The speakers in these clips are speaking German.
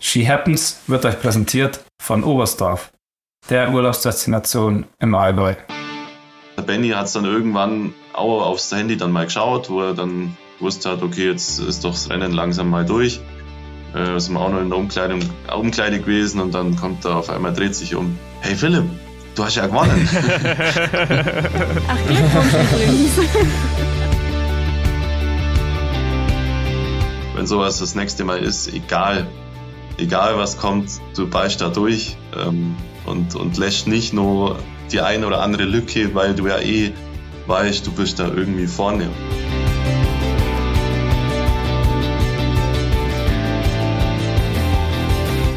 She Happens wird euch präsentiert von Oberstdorf, der Urlaubsdestination im Allgäu. Der Benny hat es dann irgendwann auch aufs Handy dann mal geschaut, wo er dann wusste hat, okay, jetzt ist doch das Rennen langsam mal durch. Äh, sind wir auch noch in der Umkleidung, Umkleide gewesen und dann kommt er auf einmal, dreht sich um. Hey Philipp, du hast ja gewonnen. Ach, Glückwunsch übrigens. Wenn sowas das nächste Mal ist, egal, egal was kommt, du beißt da durch ähm, und, und lässt nicht nur die eine oder andere Lücke, weil du ja eh weißt, du bist da irgendwie vorne.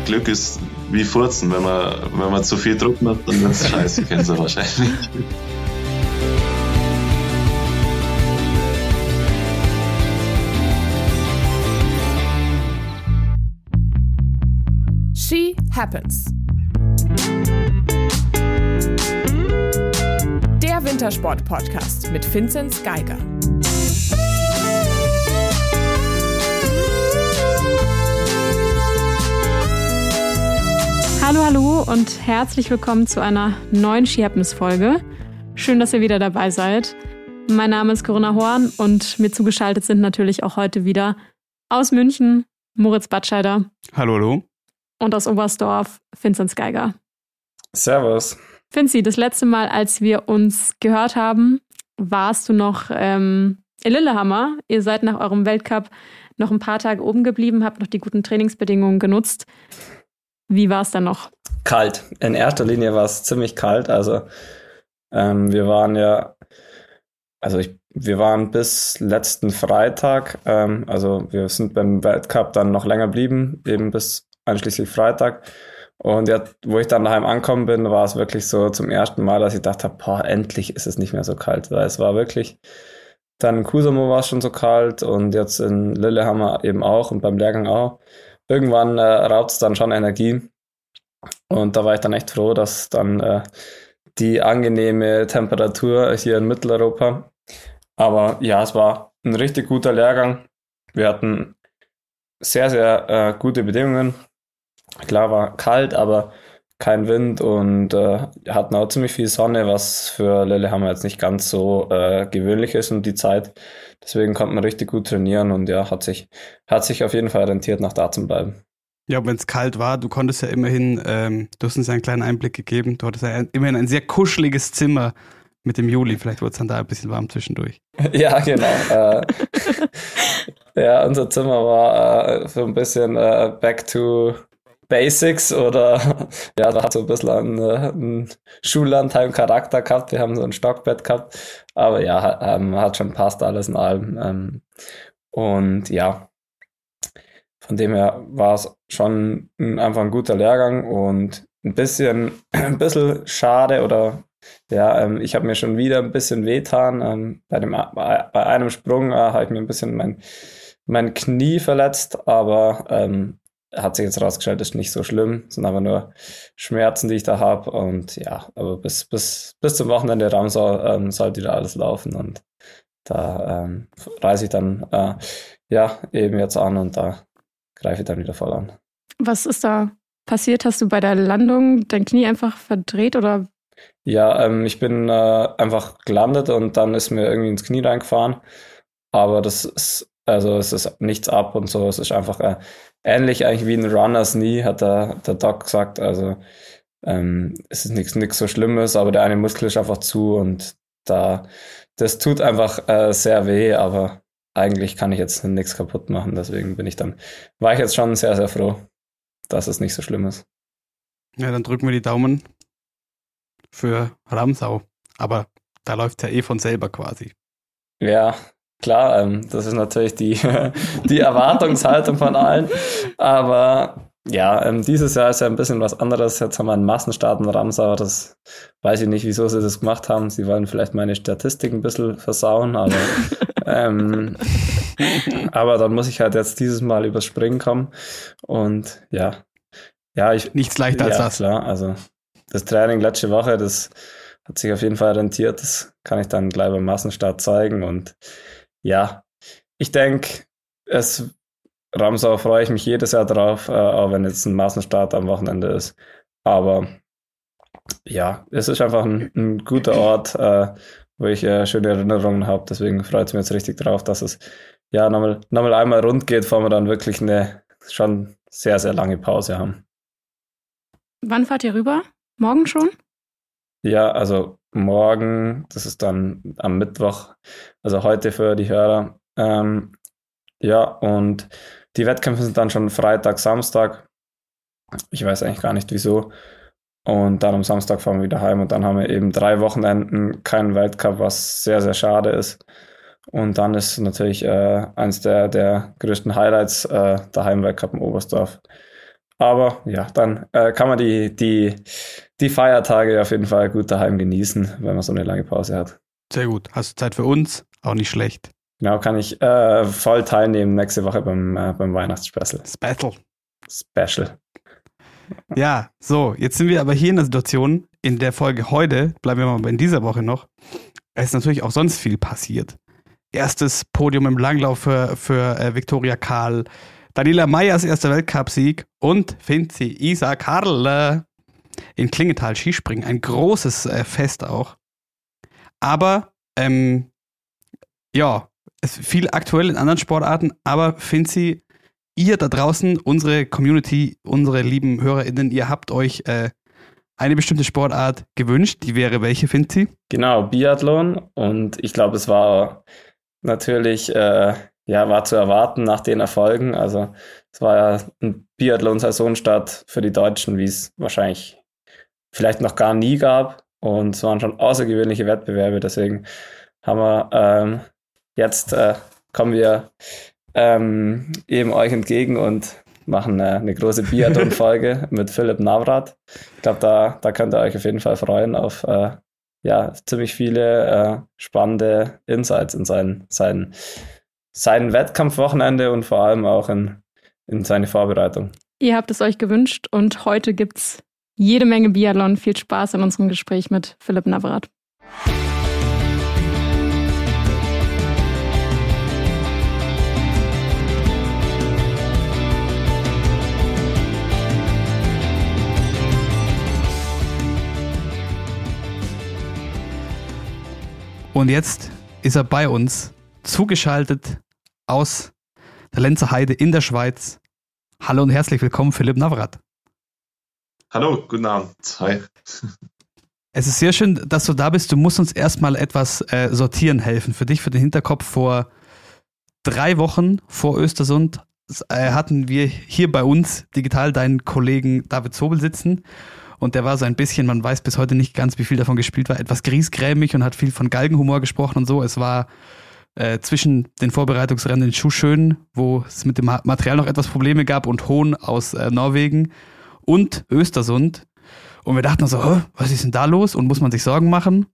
Glück ist wie Furzen, wenn man, wenn man zu viel Druck macht, dann wird es scheiße, kennen sie wahrscheinlich. Happens. Der Wintersport-Podcast mit Vinzenz Geiger. Hallo, hallo und herzlich willkommen zu einer neuen She Happens Folge. Schön, dass ihr wieder dabei seid. Mein Name ist Corinna Horn und mir zugeschaltet sind natürlich auch heute wieder aus München Moritz Batscheider Hallo, hallo. Und aus Oberstdorf Vinzenz Geiger. Servus. Finzi, das letzte Mal, als wir uns gehört haben, warst du noch ähm, in Lillehammer. Ihr seid nach eurem Weltcup noch ein paar Tage oben geblieben, habt noch die guten Trainingsbedingungen genutzt. Wie war es dann noch? kalt. In erster Linie war es ziemlich kalt. Also ähm, wir waren ja, also ich, wir waren bis letzten Freitag, ähm, also wir sind beim Weltcup dann noch länger blieben, eben bis einschließlich Freitag. Und ja, wo ich dann daheim angekommen bin, war es wirklich so zum ersten Mal, dass ich dachte, boah, endlich ist es nicht mehr so kalt. Weil es war wirklich, dann in Kusamo war es schon so kalt und jetzt in Lillehammer eben auch und beim Lehrgang auch. Irgendwann äh, raubt es dann schon Energie. Und da war ich dann echt froh, dass dann äh, die angenehme Temperatur hier in Mitteleuropa. Aber ja, es war ein richtig guter Lehrgang. Wir hatten sehr, sehr äh, gute Bedingungen. Klar war kalt, aber kein Wind und äh, hatten auch ziemlich viel Sonne, was für Lillehammer jetzt nicht ganz so äh, gewöhnlich ist um die Zeit. Deswegen konnte man richtig gut trainieren und ja, hat sich, hat sich auf jeden Fall rentiert, nach da zu bleiben. Ja, wenn es kalt war, du konntest ja immerhin, ähm, du hast uns ja einen kleinen Einblick gegeben, du hattest ja immerhin ein sehr kuscheliges Zimmer mit dem Juli, vielleicht wurde es dann da ein bisschen warm zwischendurch. Ja, genau. äh, ja, unser Zimmer war äh, so ein bisschen äh, back to Basics oder ja, da hat so ein bisschen einen, äh, einen Schullandheim-Charakter gehabt. Wir haben so ein Stockbett gehabt, aber ja, hat, ähm, hat schon passt alles in allem. Ähm, und ja, von dem her war es schon ein, einfach ein guter Lehrgang und ein bisschen, ein bisschen schade oder ja, ähm, ich habe mir schon wieder ein bisschen wehtan. Ähm, bei, dem, bei, einem Sprung äh, habe ich mir ein bisschen mein, mein Knie verletzt, aber ähm, hat sich jetzt rausgestellt, ist nicht so schlimm, sind aber nur Schmerzen, die ich da habe. Und ja, aber bis, bis, bis zum Wochenende Ramsau ähm, sollte wieder alles laufen und da ähm, reise ich dann äh, ja eben jetzt an und da greife ich dann wieder voll an. Was ist da passiert? Hast du bei der Landung dein Knie einfach verdreht oder Ja, ähm, ich bin äh, einfach gelandet und dann ist mir irgendwie ins Knie reingefahren. Aber das ist, also es ist nichts ab und so. Es ist einfach äh, ähnlich eigentlich wie ein Runners Knee, hat der, der Doc gesagt. Also ähm, es ist nichts nichts so Schlimmes, aber der eine Muskel ist einfach zu und da das tut einfach äh, sehr weh, aber eigentlich kann ich jetzt nichts kaputt machen. Deswegen bin ich dann, war ich jetzt schon sehr, sehr froh, dass es nicht so schlimm ist. Ja, dann drücken wir die Daumen für Ramsau. Aber da läuft ja eh von selber quasi. Ja, klar, ähm, das ist natürlich die, die Erwartungshaltung von allen. Aber ja, ähm, dieses Jahr ist ja ein bisschen was anderes. Jetzt haben wir einen Massenstart in Ramsau. Das weiß ich nicht, wieso sie das gemacht haben. Sie wollen vielleicht meine Statistik ein bisschen versauen, aber, ähm, aber dann muss ich halt jetzt dieses Mal übers Springen kommen. Und ja, ja, ich. Nichts leichter als ja, das. klar. Also das Training letzte Woche, das hat sich auf jeden Fall rentiert. Das kann ich dann gleich beim Massenstart zeigen. Und ja, ich denke, es Ramsau freue ich mich jedes Jahr drauf, äh, auch wenn jetzt ein Massenstart am Wochenende ist. Aber ja, es ist einfach ein, ein guter Ort, äh, wo ich äh, schöne Erinnerungen habe. Deswegen freut es mich jetzt richtig drauf, dass es ja nochmal, nochmal einmal rund geht, bevor wir dann wirklich eine schon sehr, sehr lange Pause haben. Wann fahrt ihr rüber? Morgen schon? Ja, also morgen, das ist dann am Mittwoch, also heute für die Hörer. Ähm, ja, und die Wettkämpfe sind dann schon Freitag, Samstag. Ich weiß eigentlich gar nicht wieso. Und dann am Samstag fahren wir wieder heim und dann haben wir eben drei Wochenenden keinen Weltcup, was sehr, sehr schade ist. Und dann ist natürlich äh, eines der, der größten Highlights äh, der Heimweltcup in Oberstdorf. Aber ja, dann äh, kann man die, die, die Feiertage auf jeden Fall gut daheim genießen, wenn man so eine lange Pause hat. Sehr gut. Hast du Zeit für uns? Auch nicht schlecht. Genau, kann ich äh, voll teilnehmen nächste Woche beim, äh, beim Weihnachtsspecial. Special. Special. Ja, so, jetzt sind wir aber hier in der Situation, in der Folge heute, bleiben wir mal in dieser Woche noch, es ist natürlich auch sonst viel passiert. Erstes Podium im Langlauf für, für äh, Viktoria Karl, Daniela Meyers erster Weltcupsieg und Finzi Isa Karl in Klingenthal Skispringen. Ein großes äh, Fest auch. Aber, ähm, ja, es viel aktuell in anderen Sportarten, aber Finzi, ihr da draußen, unsere Community, unsere lieben HörerInnen, ihr habt euch äh, eine bestimmte Sportart gewünscht. Die wäre welche, Finzi? Genau, Biathlon. Und ich glaube, es war natürlich, äh, ja, war zu erwarten nach den Erfolgen. Also es war ja ein Biathlon-Saisonstart für die Deutschen, wie es wahrscheinlich vielleicht noch gar nie gab. Und es waren schon außergewöhnliche Wettbewerbe. Deswegen haben wir ähm, jetzt äh, kommen wir ähm, eben euch entgegen und machen äh, eine große Biathlon-Folge mit Philipp Navrat. Ich glaube, da, da könnt ihr euch auf jeden Fall freuen auf äh, ja, ziemlich viele äh, spannende Insights in sein, sein, sein Wettkampfwochenende und vor allem auch in, in seine Vorbereitung. Ihr habt es euch gewünscht und heute gibt es jede Menge Biathlon. Viel Spaß in unserem Gespräch mit Philipp Navrat. Und jetzt ist er bei uns, zugeschaltet aus der Lenzer Heide in der Schweiz. Hallo und herzlich willkommen, Philipp Navrat. Hallo, guten Abend. Hi. Es ist sehr schön, dass du da bist. Du musst uns erstmal etwas äh, sortieren helfen. Für dich, für den Hinterkopf. Vor drei Wochen vor Östersund äh, hatten wir hier bei uns digital deinen Kollegen David Zobel sitzen. Und der war so ein bisschen, man weiß bis heute nicht ganz, wie viel davon gespielt war, etwas griesgrämig und hat viel von Galgenhumor gesprochen und so. Es war äh, zwischen den Vorbereitungsrennen in Schuschön, wo es mit dem Material noch etwas Probleme gab, und Hohn aus äh, Norwegen und Östersund. Und wir dachten so, was ist denn da los? Und muss man sich Sorgen machen?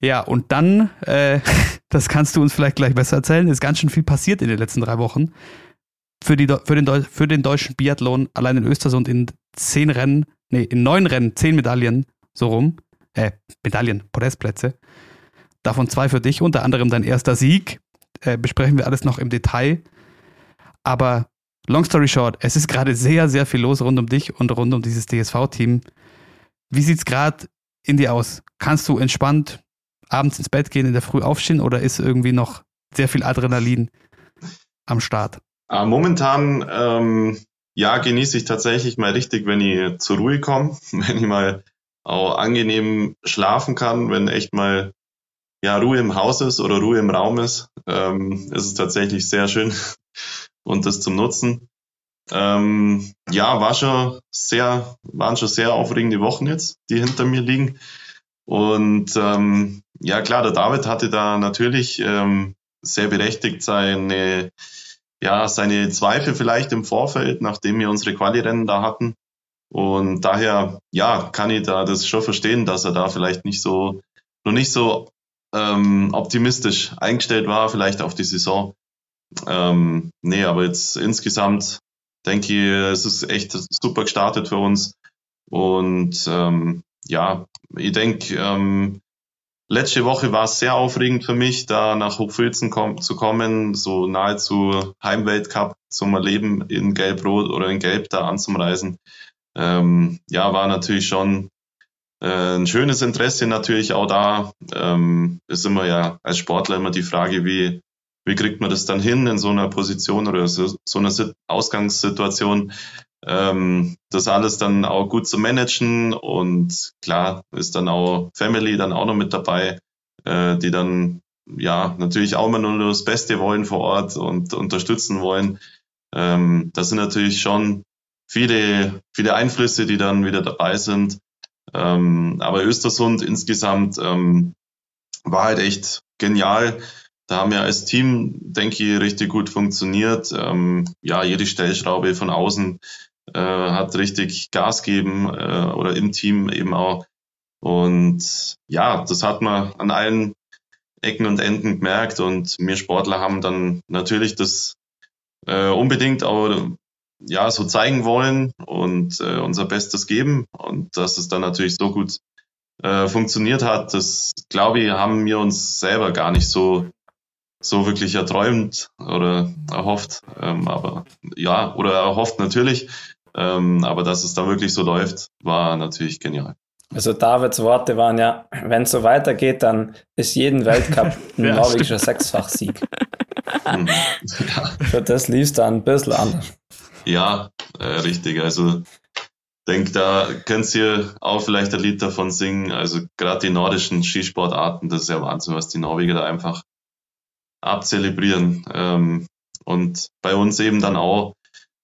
Ja, und dann, äh, das kannst du uns vielleicht gleich besser erzählen, ist ganz schön viel passiert in den letzten drei Wochen. Für, die, für, den, für den deutschen Biathlon allein in Östersund in zehn Rennen nee, in neun Rennen zehn Medaillen, so rum, äh, Medaillen, Podestplätze. Davon zwei für dich, unter anderem dein erster Sieg. Äh, besprechen wir alles noch im Detail. Aber long story short, es ist gerade sehr, sehr viel los rund um dich und rund um dieses DSV-Team. Wie sieht es gerade in dir aus? Kannst du entspannt abends ins Bett gehen, in der Früh aufstehen oder ist irgendwie noch sehr viel Adrenalin am Start? Ah, momentan ähm, ja, genieße ich tatsächlich mal richtig, wenn ich zur Ruhe komme, wenn ich mal auch angenehm schlafen kann, wenn echt mal ja, Ruhe im Haus ist oder Ruhe im Raum ist, ähm, ist es tatsächlich sehr schön und das zum Nutzen. Ähm, ja, war schon sehr, waren schon sehr aufregende Wochen jetzt, die hinter mir liegen. Und ähm, ja, klar, der David hatte da natürlich ähm, sehr berechtigt seine ja, seine Zweifel vielleicht im Vorfeld, nachdem wir unsere Quali-Rennen da hatten. Und daher, ja, kann ich da das schon verstehen, dass er da vielleicht nicht so, noch nicht so ähm, optimistisch eingestellt war, vielleicht auf die Saison. Ähm, nee, aber jetzt insgesamt denke ich, es ist echt super gestartet für uns. Und ähm, ja, ich denke, ähm, letzte Woche war es sehr aufregend für mich, da nach Hochfilzen kom zu kommen, so nahezu Heimweltcup zum Erleben in Gelb-Rot oder in Gelb da anzureisen. Ähm, ja, war natürlich schon äh, ein schönes Interesse natürlich auch da. Ähm, ist immer ja als Sportler immer die Frage, wie, wie kriegt man das dann hin in so einer Position oder so, so einer Ausgangssituation, ähm, das alles dann auch gut zu managen und klar ist dann auch Family dann auch noch mit dabei, äh, die dann ja natürlich auch immer nur das Beste wollen vor Ort und unterstützen wollen. Ähm, das sind natürlich schon viele, viele Einflüsse, die dann wieder dabei sind. Ähm, aber Östersund insgesamt ähm, war halt echt genial. Da haben wir als Team, denke ich, richtig gut funktioniert. Ähm, ja, jede Stellschraube von außen äh, hat richtig Gas geben äh, oder im Team eben auch. Und ja, das hat man an allen Ecken und Enden gemerkt und wir Sportler haben dann natürlich das äh, unbedingt auch ja so zeigen wollen und äh, unser Bestes geben und dass es dann natürlich so gut äh, funktioniert hat, das glaube ich haben wir uns selber gar nicht so so wirklich erträumt oder erhofft, ähm, aber ja oder erhofft natürlich, ähm, aber dass es dann wirklich so läuft, war natürlich genial. Also Davids Worte waren ja, wenn es so weitergeht, dann ist jeden Weltcup ein ja, norwegischer Sechsfachsieg. Hm. ja. Für das lief dann ein bisschen anders. Ja, äh, richtig. Also denke, da könnt ihr auch vielleicht ein Lied davon singen. Also gerade die nordischen Skisportarten, das ist ja Wahnsinn, was die Norweger da einfach abzelebrieren. Ähm, und bei uns eben dann auch,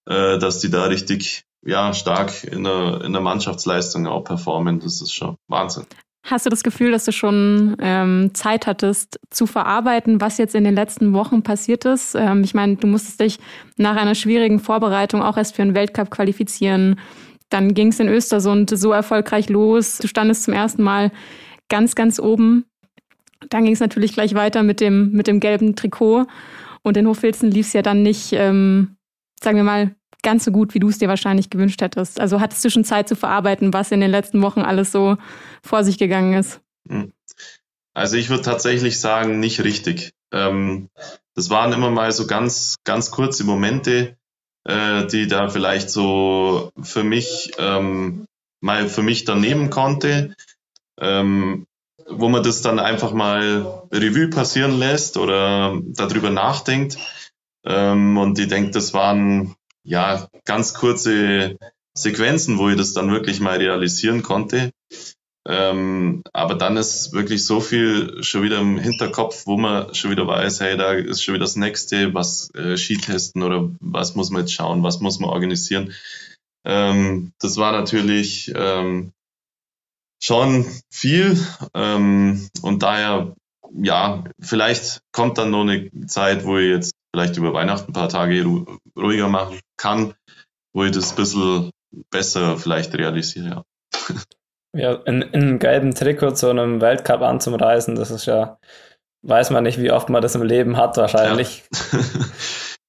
äh, dass die da richtig ja, stark in der, in der Mannschaftsleistung auch performen. Das ist schon Wahnsinn. Hast du das Gefühl, dass du schon ähm, Zeit hattest zu verarbeiten, was jetzt in den letzten Wochen passiert ist? Ähm, ich meine, du musstest dich nach einer schwierigen Vorbereitung auch erst für einen Weltcup qualifizieren. Dann ging es in Östersund so erfolgreich los. Du standest zum ersten Mal ganz, ganz oben. Dann ging es natürlich gleich weiter mit dem, mit dem gelben Trikot. Und in Hochfilzen lief es ja dann nicht, ähm, sagen wir mal, ganz so gut, wie du es dir wahrscheinlich gewünscht hättest. Also hattest du schon Zeit zu verarbeiten, was in den letzten Wochen alles so vor sich gegangen ist? Hm. Also ich würde tatsächlich sagen, nicht richtig. Ähm, das waren immer mal so ganz, ganz kurze Momente, äh, die da vielleicht so für mich ähm, mal für mich daneben konnte, ähm, wo man das dann einfach mal Revue passieren lässt oder darüber nachdenkt. Ähm, und ich denke, das waren ja, ganz kurze Sequenzen, wo ich das dann wirklich mal realisieren konnte. Ähm, aber dann ist wirklich so viel schon wieder im Hinterkopf, wo man schon wieder weiß, hey, da ist schon wieder das nächste, was äh, Skitesten oder was muss man jetzt schauen, was muss man organisieren. Ähm, das war natürlich ähm, schon viel ähm, und daher, ja, vielleicht kommt dann noch eine Zeit, wo ich jetzt vielleicht über Weihnachten ein paar Tage ruhiger machen kann, wo ich das ein bisschen besser vielleicht realisiere. Ja, ja in, in einem gelben Trikot zu einem Weltcup anzureisen, das ist ja, weiß man nicht, wie oft man das im Leben hat wahrscheinlich. Ja,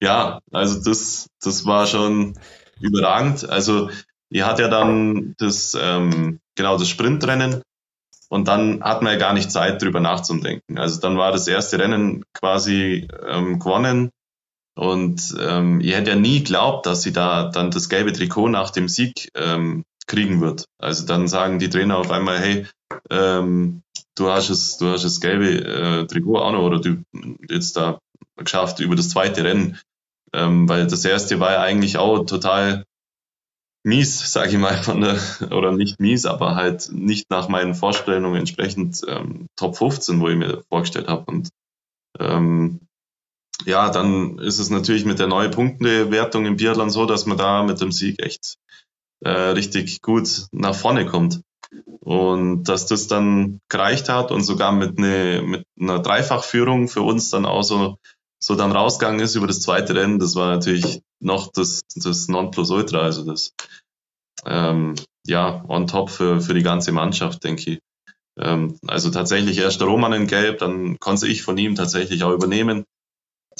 ja also das, das war schon überragend. Also ihr hat ja dann das, ähm, genau, das Sprintrennen und dann hat man ja gar nicht Zeit, drüber nachzudenken. Also dann war das erste Rennen quasi ähm, gewonnen und ähm, ich hätte ja nie glaubt, dass sie da dann das gelbe Trikot nach dem Sieg ähm, kriegen wird. Also dann sagen die Trainer auf einmal, hey, ähm, du hast es, du hast das gelbe äh, Trikot auch noch oder du jetzt da geschafft über das zweite Rennen. Ähm, weil das erste war ja eigentlich auch total mies, sage ich mal, von der, oder nicht mies, aber halt nicht nach meinen Vorstellungen entsprechend ähm, Top 15, wo ich mir vorgestellt habe. Und ähm, ja, dann ist es natürlich mit der neuen Punktewertung im Biathlon so, dass man da mit dem Sieg echt äh, richtig gut nach vorne kommt. Und dass das dann gereicht hat und sogar mit, ne, mit einer Dreifachführung für uns dann auch so, so dann rausgegangen ist über das zweite Rennen, das war natürlich noch das, das Nonplusultra, also das ähm, ja, on top für, für die ganze Mannschaft, denke ich. Ähm, also tatsächlich erst der Roman in Gelb, dann konnte ich von ihm tatsächlich auch übernehmen.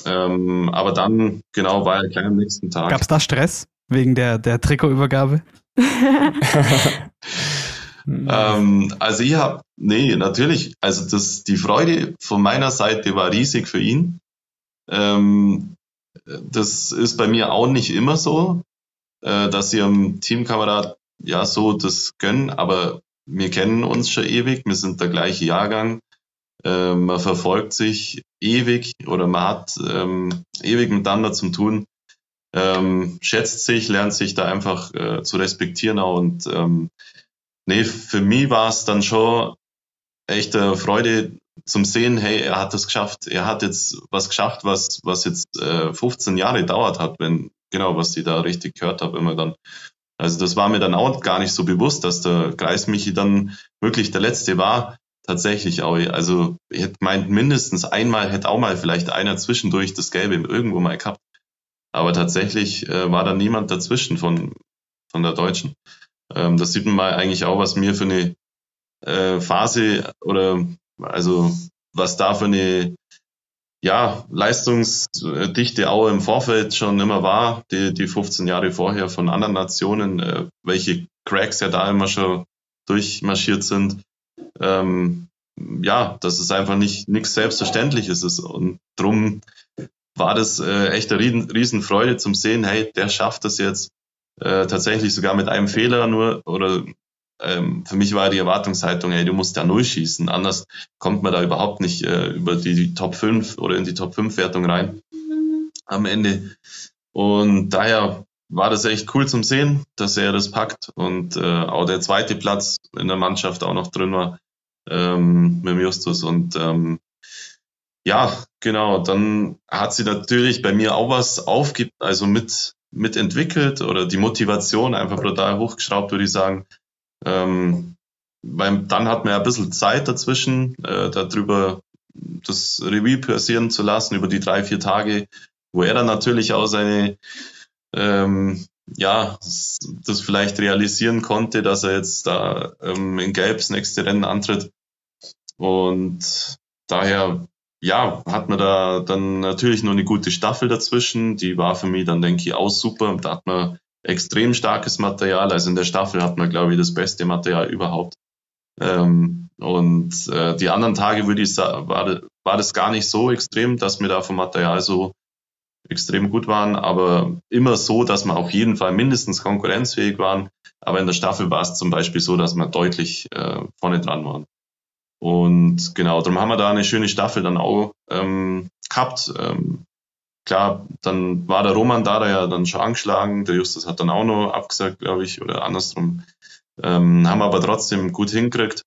Ähm, aber dann, genau, war er gleich am nächsten Tag. Gab es da Stress wegen der, der Trikotübergabe? Ähm, also ich habe, nee, natürlich, also das, die Freude von meiner Seite war riesig für ihn. Ähm, das ist bei mir auch nicht immer so, äh, dass ich einem Teamkamerad ja so das gönnen, aber wir kennen uns schon ewig, wir sind der gleiche Jahrgang. Äh, man verfolgt sich ewig oder man hat ähm, ewig miteinander zu tun, ähm, schätzt sich, lernt sich da einfach äh, zu respektieren auch und ähm, nee, für mich war es dann schon echt eine Freude zum Sehen, hey, er hat das geschafft, er hat jetzt was geschafft, was, was jetzt äh, 15 Jahre dauert hat, wenn, genau, was ich da richtig gehört habe, immer dann. Also das war mir dann auch gar nicht so bewusst, dass der Kreis Michi dann wirklich der Letzte war. Tatsächlich auch. Also ich hätte meint, mindestens einmal hätte auch mal vielleicht einer zwischendurch das Gelbe irgendwo mal gehabt. Aber tatsächlich äh, war da niemand dazwischen von, von der Deutschen. Ähm, das sieht man mal eigentlich auch, was mir für eine äh, Phase oder also was da für eine ja, Leistungsdichte auch im Vorfeld schon immer war, die, die 15 Jahre vorher von anderen Nationen, äh, welche Cracks ja da immer schon durchmarschiert sind. Ähm, ja, dass es einfach nicht nichts Selbstverständliches ist. Und drum war das äh, echt eine riesen, Riesenfreude zum Sehen, hey, der schafft das jetzt äh, tatsächlich sogar mit einem Fehler nur oder ähm, für mich war die Erwartungshaltung, ey, du musst da null schießen, anders kommt man da überhaupt nicht äh, über die, die, Top 5 oder in die Top 5 Wertung rein am Ende. Und daher war das echt cool zum Sehen, dass er das packt. Und äh, auch der zweite Platz in der Mannschaft auch noch drin war ähm, mit dem Justus. Und ähm, ja, genau, dann hat sie natürlich bei mir auch was aufgibt, also mit mitentwickelt oder die Motivation einfach brutal hochgeschraubt, würde ich sagen, ähm, weil dann hat man ja ein bisschen Zeit dazwischen, äh, darüber das Revue passieren zu lassen über die drei, vier Tage, wo er dann natürlich auch seine, ähm, ja, das vielleicht realisieren konnte, dass er jetzt da ähm, in Gelb das nächste Rennen antritt. Und daher, ja, hat man da dann natürlich nur eine gute Staffel dazwischen. Die war für mich dann, denke ich, auch super. Da hat man extrem starkes Material. Also in der Staffel hat man, glaube ich, das beste Material überhaupt. Ähm, und äh, die anderen Tage würde ich sagen, war, war das gar nicht so extrem, dass wir da vom Material so extrem gut waren, aber immer so, dass wir auf jeden Fall mindestens konkurrenzfähig waren. Aber in der Staffel war es zum Beispiel so, dass wir deutlich äh, vorne dran waren. Und genau, darum haben wir da eine schöne Staffel dann auch ähm, gehabt. Ähm, klar, dann war der Roman da, der ja dann schon angeschlagen, der Justus hat dann auch noch abgesagt, glaube ich, oder andersrum. Ähm, haben aber trotzdem gut hingekriegt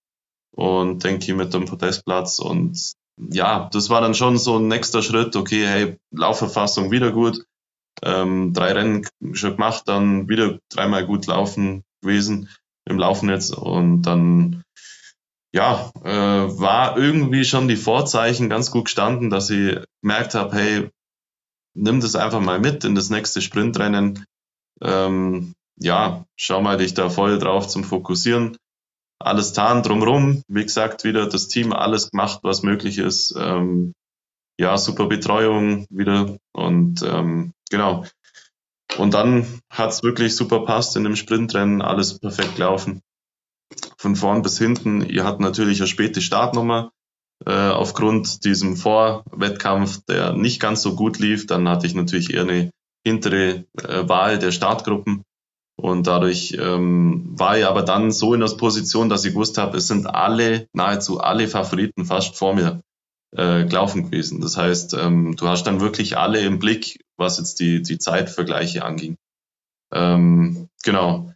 und denke ich mit dem Podestplatz und ja, das war dann schon so ein nächster Schritt, okay, hey, Laufverfassung wieder gut, ähm, drei Rennen schon gemacht, dann wieder dreimal gut laufen gewesen im Laufnetz und dann ja, äh, war irgendwie schon die Vorzeichen ganz gut gestanden, dass ich gemerkt habe, hey, nimm das einfach mal mit in das nächste Sprintrennen. Ähm, ja, schau mal dich da voll drauf zum Fokussieren. Alles tan drumrum. Wie gesagt, wieder das Team alles gemacht, was möglich ist. Ähm, ja, super Betreuung wieder und ähm, genau. Und dann hat's wirklich super passt in dem Sprintrennen, alles perfekt laufen. Von vorn bis hinten. Ihr habt natürlich eine späte Startnummer aufgrund diesem Vorwettkampf, der nicht ganz so gut lief, dann hatte ich natürlich eher eine hintere äh, Wahl der Startgruppen. Und dadurch ähm, war ich aber dann so in der Position, dass ich gewusst habe, es sind alle, nahezu alle Favoriten fast vor mir äh, gelaufen gewesen. Das heißt, ähm, du hast dann wirklich alle im Blick, was jetzt die, die Zeitvergleiche anging. Ähm, genau.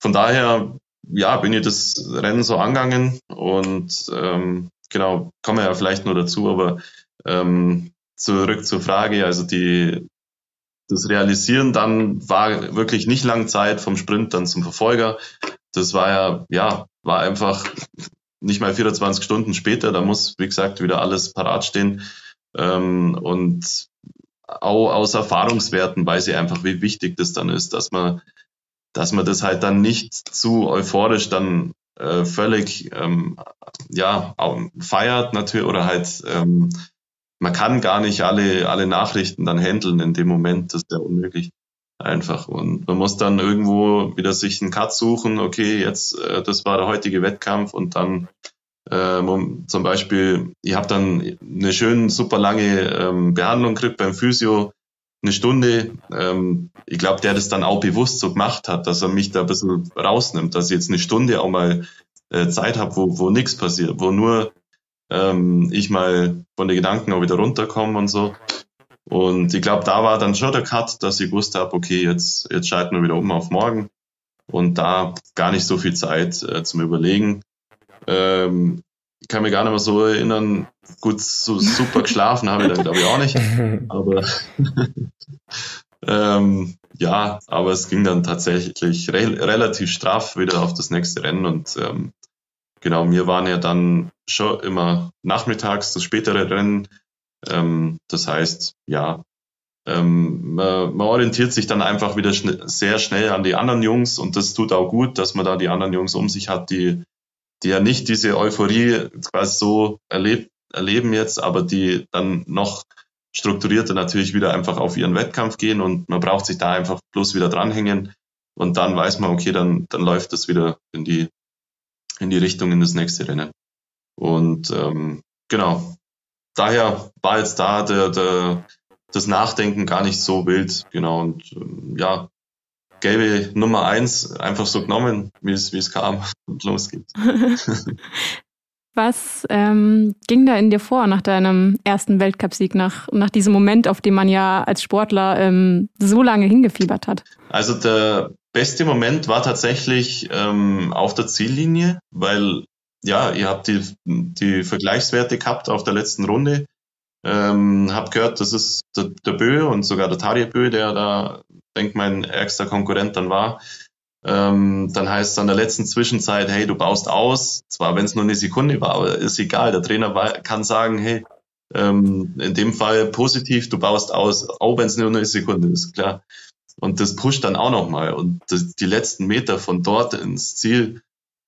Von daher, ja, bin ich das Rennen so angegangen und ähm, genau, kommen wir ja vielleicht nur dazu, aber ähm, zurück zur Frage, also die, das Realisieren dann war wirklich nicht lang Zeit vom Sprint dann zum Verfolger. Das war ja, ja, war einfach nicht mal 24 Stunden später. Da muss, wie gesagt, wieder alles parat stehen. Ähm, und auch aus Erfahrungswerten weiß ich einfach, wie wichtig das dann ist, dass man, dass man das halt dann nicht zu euphorisch dann äh, völlig ähm, ja feiert natürlich oder halt ähm, man kann gar nicht alle alle Nachrichten dann handeln in dem Moment, das ist ja unmöglich. einfach. Und man muss dann irgendwo wieder sich einen Cut suchen, okay, jetzt, äh, das war der heutige Wettkampf und dann ähm, zum Beispiel, ich habe dann eine schön super lange ähm, Behandlung gekriegt beim Physio, eine Stunde. Ähm, ich glaube, der das dann auch bewusst so gemacht hat, dass er mich da ein bisschen rausnimmt, dass ich jetzt eine Stunde auch mal äh, Zeit habe, wo, wo nichts passiert, wo nur ähm, ich mal von den Gedanken auch wieder runterkomme und so. Und ich glaube, da war dann schon der Cut, dass ich gewusst habe, okay, jetzt, jetzt schalten wir wieder um auf morgen. Und da gar nicht so viel Zeit äh, zum Überlegen. Ähm, kann mich gar nicht mehr so erinnern, gut, so super geschlafen habe ich dann glaube ich auch nicht. Aber ähm, ja, aber es ging dann tatsächlich re relativ straff wieder auf das nächste Rennen und ähm, genau, wir waren ja dann schon immer nachmittags das spätere Rennen. Ähm, das heißt, ja, ähm, man, man, orientiert sich dann einfach wieder schn sehr schnell an die anderen Jungs und das tut auch gut, dass man da die anderen Jungs um sich hat, die, die ja nicht diese Euphorie quasi so erlebt, erleben jetzt, aber die dann noch strukturierter natürlich wieder einfach auf ihren Wettkampf gehen und man braucht sich da einfach bloß wieder dranhängen und dann weiß man, okay, dann, dann läuft das wieder in die, in die Richtung in das nächste Rennen. Und ähm, genau, daher war jetzt da der, der, das Nachdenken gar nicht so wild, genau. Und ähm, ja, gelbe Nummer eins einfach so genommen, wie es, wie es kam und los geht's. Was ähm, ging da in dir vor nach deinem ersten Weltcupsieg, nach, nach diesem Moment, auf den man ja als Sportler ähm, so lange hingefiebert hat? Also der beste Moment war tatsächlich ähm, auf der Ziellinie, weil ja, ihr habt die, die Vergleichswerte gehabt auf der letzten Runde. Ähm, hab gehört, das ist der, der Bö und sogar der Tarje Bö, der da, denk mein ärgster Konkurrent dann war. Ähm, dann heißt es an der letzten Zwischenzeit, hey, du baust aus. Zwar, wenn es nur eine Sekunde war, aber ist egal. Der Trainer war, kann sagen, hey, ähm, in dem Fall positiv, du baust aus, auch wenn es nur eine Sekunde ist, klar. Und das pusht dann auch nochmal. Und das, die letzten Meter von dort ins Ziel,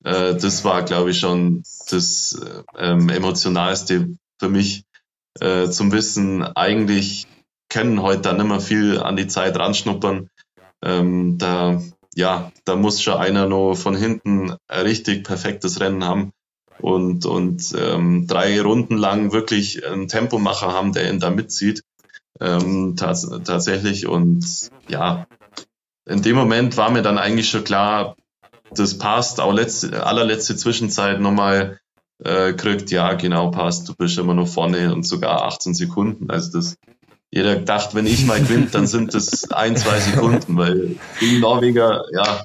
äh, das war, glaube ich, schon das äh, ähm, emotionalste für mich äh, zum Wissen. Eigentlich können heute dann immer viel an die Zeit ranschnuppern. Ähm, da ja, da muss schon einer noch von hinten ein richtig perfektes Rennen haben und, und ähm, drei Runden lang wirklich einen Tempomacher haben, der ihn da mitzieht. Ähm, tats tatsächlich. Und ja, in dem Moment war mir dann eigentlich schon klar, das passt. Auch letzte, allerletzte Zwischenzeit nochmal äh, kriegt, ja, genau passt. Du bist immer noch vorne und sogar 18 Sekunden. Also das jeder gedacht, wenn ich mal gewinne, dann sind das ein, zwei Sekunden, weil gegen Norweger, ja,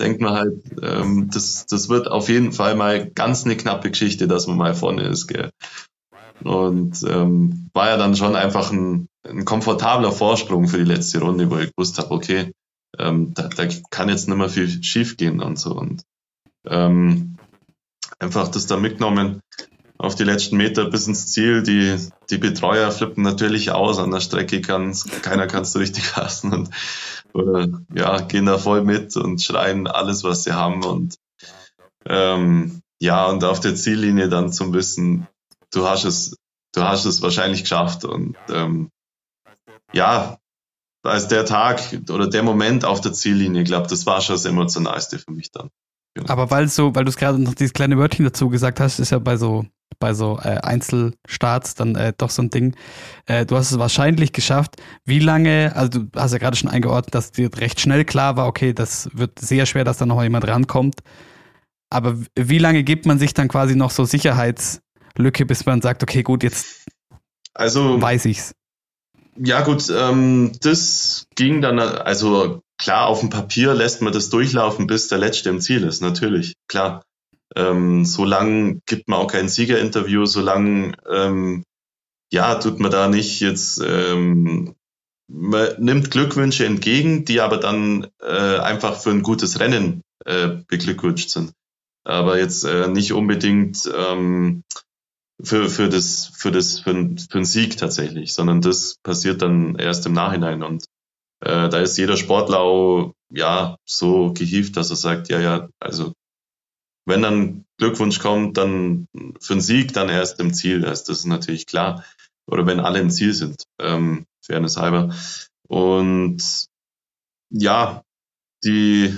denkt man halt, ähm, das, das wird auf jeden Fall mal ganz eine knappe Geschichte, dass man mal vorne ist, gell. Und ähm, war ja dann schon einfach ein, ein komfortabler Vorsprung für die letzte Runde, wo ich gewusst habe, okay, ähm, da, da kann jetzt nicht mehr viel schief gehen und so. Und ähm, einfach das da mitgenommen auf die letzten Meter bis ins Ziel. Die, die Betreuer flippen natürlich aus. An der Strecke kann keiner kann es so richtig hassen und oder ja, gehen da voll mit und schreien alles, was sie haben. Und ähm, ja, und auf der Ziellinie dann zum Wissen, du hast es, du hast es wahrscheinlich geschafft. Und ähm, ja, als der Tag oder der Moment auf der Ziellinie, ich glaube, das war schon das Emotionalste für mich dann. Genau. Aber weil so, weil du es gerade noch dieses kleine Wörtchen dazu gesagt hast, ist ja bei so bei so äh, Einzelstarts dann äh, doch so ein Ding. Äh, du hast es wahrscheinlich geschafft. Wie lange, also du hast ja gerade schon eingeordnet, dass dir recht schnell klar war, okay, das wird sehr schwer, dass da noch jemand rankommt. Aber wie lange gibt man sich dann quasi noch so Sicherheitslücke, bis man sagt, okay, gut, jetzt also, weiß ich's. Ja, gut, ähm, das ging dann, also klar, auf dem Papier lässt man das durchlaufen, bis der Letzte im Ziel ist, natürlich, klar. Ähm, so lang gibt man auch kein Siegerinterview, so lang ähm, ja, tut man da nicht jetzt, ähm, man nimmt Glückwünsche entgegen, die aber dann äh, einfach für ein gutes Rennen äh, beglückwünscht sind. Aber jetzt äh, nicht unbedingt ähm, für, für, das, für, das, für, für einen Sieg tatsächlich, sondern das passiert dann erst im Nachhinein. Und äh, da ist jeder Sportler auch ja, so gehievt, dass er sagt, ja, ja, also wenn dann Glückwunsch kommt, dann für einen Sieg dann erst im Ziel. Das ist natürlich klar. Oder wenn alle im Ziel sind, ähm, Fairness halber. Und ja, die,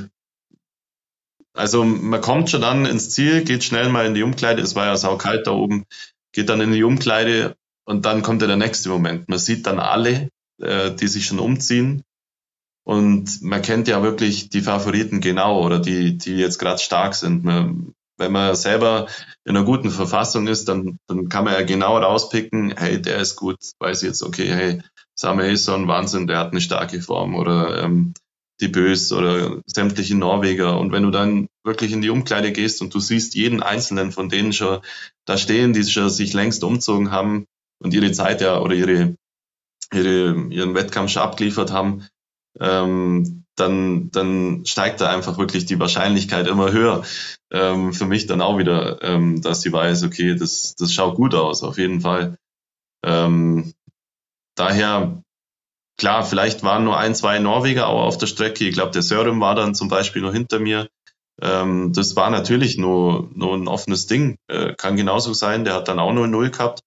also man kommt schon dann ins Ziel, geht schnell mal in die Umkleide, es war ja saukalt da oben, geht dann in die Umkleide und dann kommt ja der nächste Moment. Man sieht dann alle, äh, die sich schon umziehen und man kennt ja wirklich die Favoriten genau oder die, die jetzt gerade stark sind. Man, wenn man selber in einer guten Verfassung ist, dann, dann kann man ja genau rauspicken, hey, der ist gut, weiß jetzt, okay, hey, Samuel ist so ein Wahnsinn, der hat eine starke Form oder ähm, die Bös oder sämtliche Norweger. Und wenn du dann wirklich in die Umkleide gehst und du siehst jeden einzelnen von denen schon da stehen, die schon sich längst umzogen haben und ihre Zeit ja oder ihre, ihre ihren Wettkampf schon abgeliefert haben, ähm, dann, dann steigt da einfach wirklich die Wahrscheinlichkeit immer höher. Ähm, für mich dann auch wieder, ähm, dass sie weiß, okay, das, das schaut gut aus, auf jeden Fall. Ähm, daher, klar, vielleicht waren nur ein, zwei Norweger auch auf der Strecke. Ich glaube, der Sören war dann zum Beispiel noch hinter mir. Ähm, das war natürlich nur, nur ein offenes Ding. Äh, kann genauso sein. Der hat dann auch nur Null gehabt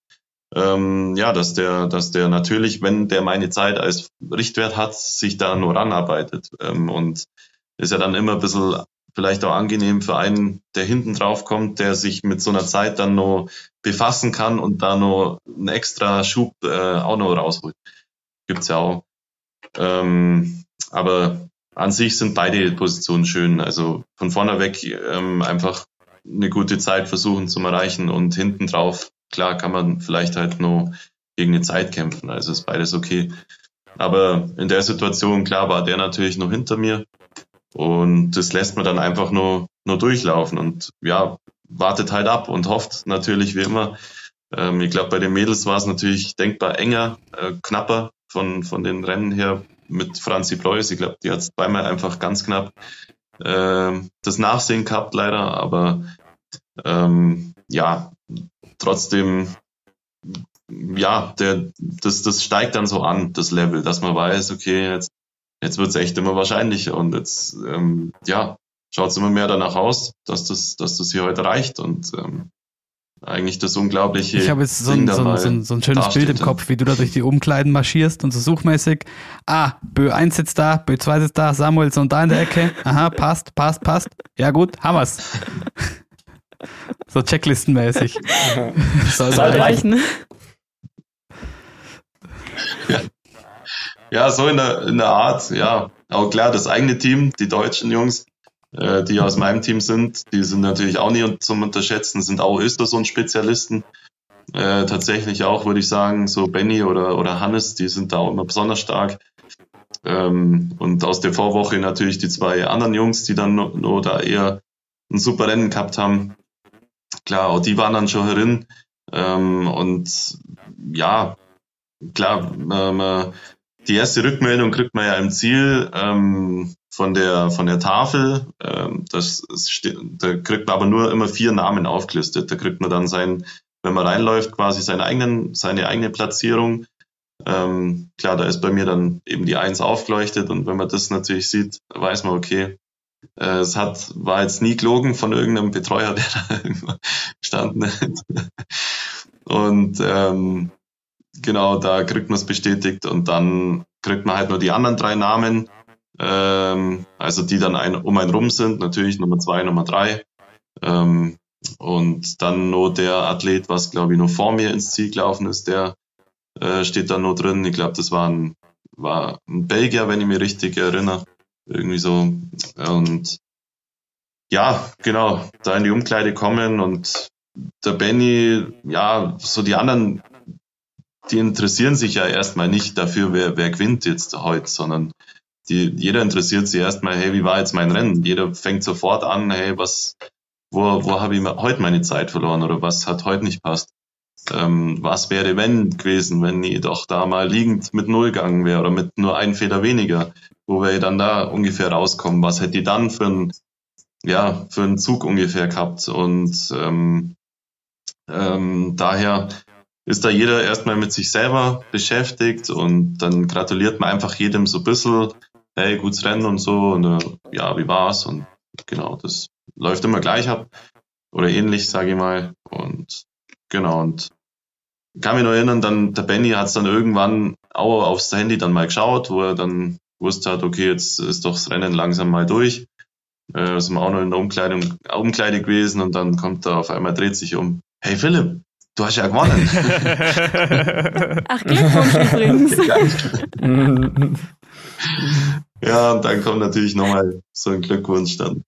ähm, ja, dass der, dass der natürlich, wenn der meine Zeit als Richtwert hat, sich da nur ranarbeitet. Ähm, und ist ja dann immer ein bisschen vielleicht auch angenehm für einen, der hinten drauf kommt, der sich mit so einer Zeit dann noch befassen kann und da noch einen extra Schub äh, auch noch rausholt. Gibt's ja auch. Ähm, aber an sich sind beide Positionen schön. Also von vorne weg ähm, einfach eine gute Zeit versuchen zu erreichen und hinten drauf Klar kann man vielleicht halt nur gegen die Zeit kämpfen, also ist beides okay. Aber in der Situation, klar, war der natürlich noch hinter mir und das lässt man dann einfach nur, nur durchlaufen und ja, wartet halt ab und hofft natürlich wie immer. Ähm, ich glaube, bei den Mädels war es natürlich denkbar enger, äh, knapper von, von den Rennen her mit Franzi Preuß. Ich glaube, die hat zweimal einfach ganz knapp das Nachsehen gehabt, leider. Aber ähm, ja, trotzdem, ja, der, das, das steigt dann so an, das Level, dass man weiß, okay, jetzt, jetzt wird es echt immer wahrscheinlicher und jetzt, ähm, ja, schaut es immer mehr danach aus, dass das, dass das hier heute reicht und ähm, eigentlich das unglaubliche. Ich habe jetzt so ein, so, ein, so, ein, so ein schönes Bild im Kopf, wie du da durch die Umkleiden marschierst und so suchmäßig. Ah, Bö 1 sitzt da, Bö 2 sitzt da, Samuelson da in der Ecke. Aha, passt, passt, passt. Ja gut, haben wir's. So checklistenmäßig. Soll reichen. Ja. ja, so in der, in der Art, ja. Auch klar, das eigene Team, die deutschen Jungs, äh, die aus meinem Team sind, die sind natürlich auch nicht zum Unterschätzen, sind auch Östersund-Spezialisten. Äh, tatsächlich auch, würde ich sagen, so Benny oder, oder Hannes, die sind da auch immer besonders stark. Ähm, und aus der Vorwoche natürlich die zwei anderen Jungs, die dann nur, nur da eher ein super Rennen gehabt haben klar, auch die waren dann schon herin. Ähm, und ja, klar, ähm, die erste Rückmeldung kriegt man ja im Ziel ähm, von der von der Tafel. Ähm, das steht, da kriegt man aber nur immer vier Namen aufgelistet. Da kriegt man dann sein, wenn man reinläuft, quasi seine eigenen, seine eigene Platzierung. Ähm, klar, da ist bei mir dann eben die Eins aufgeleuchtet und wenn man das natürlich sieht, weiß man, okay, äh, es hat, war jetzt nie gelogen von irgendeinem Betreuer, der da gestanden hat. Und ähm, genau, da kriegt man es bestätigt und dann kriegt man halt nur die anderen drei Namen, ähm, also die dann ein, um einen rum sind, natürlich Nummer zwei, Nummer drei. Ähm, und dann nur der Athlet, was glaube ich nur vor mir ins Ziel gelaufen ist, der äh, steht dann nur drin. Ich glaube, das war ein, war ein Belgier, wenn ich mich richtig erinnere. Irgendwie so. Und ja, genau, da in die Umkleide kommen und der Benny, ja, so die anderen, die interessieren sich ja erstmal nicht dafür, wer, wer gewinnt jetzt heute, sondern die, jeder interessiert sich erstmal, hey, wie war jetzt mein Rennen? Jeder fängt sofort an, hey, was, wo, wo habe ich heute meine Zeit verloren oder was hat heute nicht passt? Ähm, was wäre wenn gewesen, wenn ich doch da mal liegend mit Null gegangen wäre oder mit nur einem Fehler weniger? wo wir dann da ungefähr rauskommen. Was hätte die dann für ein, ja, für einen Zug ungefähr gehabt? Und ähm, ähm, daher ist da jeder erstmal mit sich selber beschäftigt und dann gratuliert man einfach jedem so ein bisschen, hey, gutes Rennen und so und äh, ja, wie war's? Und genau, das läuft immer gleich ab oder ähnlich, sage ich mal. Und genau, und kann mich noch erinnern, dann der Benny hat es dann irgendwann auch aufs Handy dann mal geschaut, wo er dann gewusst hat, okay, jetzt ist doch das Rennen langsam mal durch. Äh, sind wir auch noch in der Umkleidung, Umkleide gewesen und dann kommt er auf einmal, dreht sich um. Hey Philipp, du hast ja gewonnen. Ach, Glückwunsch übrigens. Ja, und dann kommt natürlich nochmal so ein Glückwunsch dann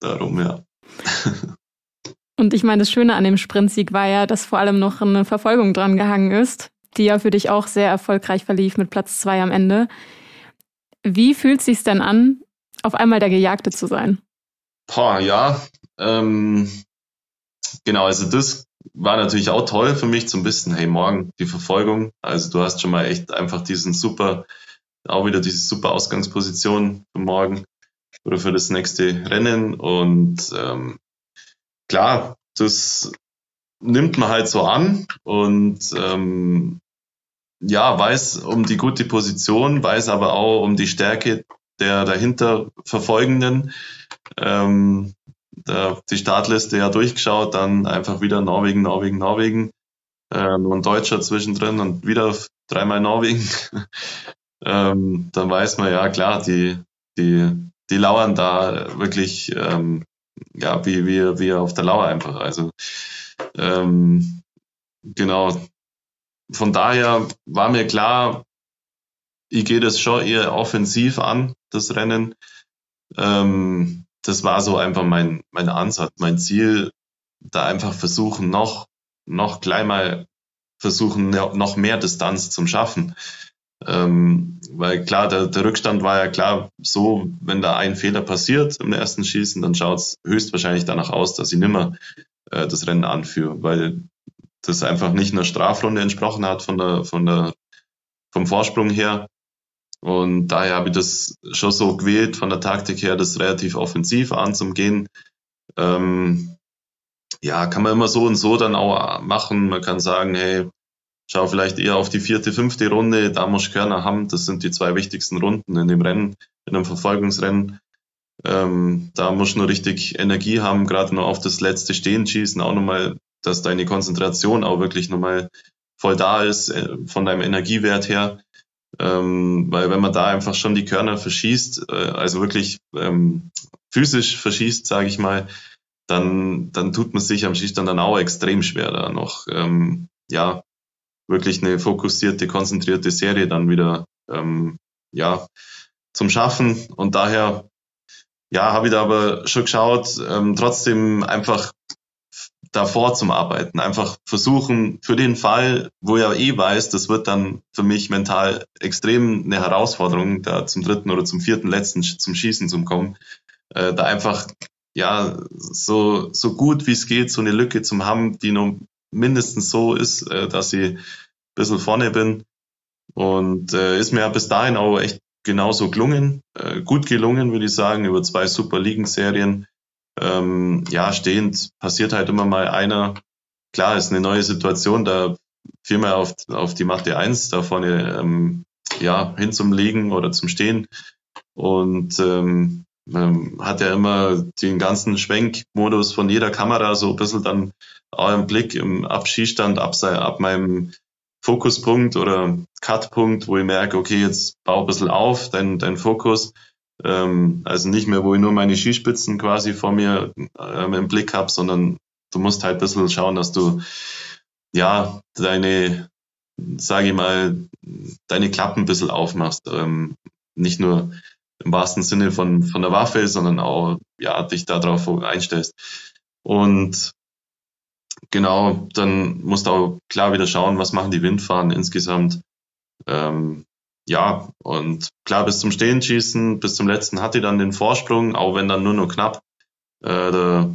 darum, ja. Und ich meine, das Schöne an dem Sprintsieg war ja, dass vor allem noch eine Verfolgung dran gehangen ist, die ja für dich auch sehr erfolgreich verlief mit Platz zwei am Ende. Wie fühlt es sich denn an, auf einmal der Gejagte zu sein? Boah, ja. Ähm, genau, also das war natürlich auch toll für mich zum Wissen, hey, morgen die Verfolgung. Also du hast schon mal echt einfach diesen super, auch wieder diese super Ausgangsposition für morgen oder für das nächste Rennen. Und ähm, klar, das nimmt man halt so an und ähm, ja, weiß um die gute Position, weiß aber auch um die Stärke der dahinter Verfolgenden. Ähm, da die Startliste ja durchgeschaut, dann einfach wieder Norwegen, Norwegen, Norwegen. Äh, nur ein Deutscher zwischendrin und wieder dreimal Norwegen. ähm, dann weiß man ja klar, die, die, die lauern da wirklich ähm, ja, wie, wie, wie auf der Lauer einfach. Also ähm, genau. Von daher war mir klar, ich gehe das schon eher offensiv an, das Rennen. Ähm, das war so einfach mein, mein Ansatz, mein Ziel, da einfach versuchen, noch, noch gleich mal versuchen, noch mehr Distanz zum Schaffen. Ähm, weil klar, der, der Rückstand war ja klar so, wenn da ein Fehler passiert im ersten Schießen, dann schaut es höchstwahrscheinlich danach aus, dass ich nimmer äh, das Rennen anführe, weil das einfach nicht einer Strafrunde entsprochen hat von der, von der, vom Vorsprung her. Und daher habe ich das schon so gewählt, von der Taktik her, das relativ offensiv anzugehen. Ähm, ja, kann man immer so und so dann auch machen. Man kann sagen, hey, schau vielleicht eher auf die vierte, fünfte Runde, da muss Körner haben. Das sind die zwei wichtigsten Runden in dem Rennen, in einem Verfolgungsrennen. Ähm, da musst du nur richtig Energie haben, gerade nur auf das letzte Stehen schießen, auch nochmal, dass deine Konzentration auch wirklich nochmal voll da ist, äh, von deinem Energiewert her. Ähm, weil wenn man da einfach schon die Körner verschießt, äh, also wirklich ähm, physisch verschießt, sage ich mal, dann, dann tut man sich am Schießstand dann auch extrem schwer, da noch ähm, ja, wirklich eine fokussierte, konzentrierte Serie dann wieder ähm, ja, zum Schaffen. Und daher ja, habe ich da aber schon geschaut, ähm, trotzdem einfach davor zum Arbeiten. Einfach versuchen, für den Fall, wo ja eh weiß, das wird dann für mich mental extrem eine Herausforderung, da zum dritten oder zum vierten letzten zum Schießen zu kommen, äh, da einfach ja so, so gut wie es geht, so eine Lücke zum haben, die nur mindestens so ist, äh, dass ich ein bisschen vorne bin. Und äh, ist mir bis dahin auch echt genauso gelungen, äh, gut gelungen, würde ich sagen, über zwei Super Ligen-Serien ähm, ja, stehend passiert halt immer mal einer. Klar, ist eine neue Situation, da fiel man auf, auf die Matte 1 da vorne ähm, ja, hin zum Liegen oder zum Stehen. Und ähm, man hat ja immer den ganzen Schwenkmodus von jeder Kamera so ein bisschen dann im Blick im Abschießstand ab, ab meinem Fokuspunkt oder Cutpunkt, wo ich merke, okay, jetzt bau ein bisschen auf, dein, dein Fokus. Ähm, also nicht mehr, wo ich nur meine Skispitzen quasi vor mir ähm, im Blick habe, sondern du musst halt ein bisschen schauen, dass du ja deine, sage ich mal, deine Klappen ein bisschen aufmachst. Ähm, nicht nur im wahrsten Sinne von, von der Waffe, sondern auch ja, dich darauf einstellst. Und genau, dann musst du auch klar wieder schauen, was machen die Windfahren insgesamt. Ähm, ja, und klar, bis zum Stehenschießen, bis zum letzten hatte ich dann den Vorsprung, auch wenn dann nur noch knapp. Äh,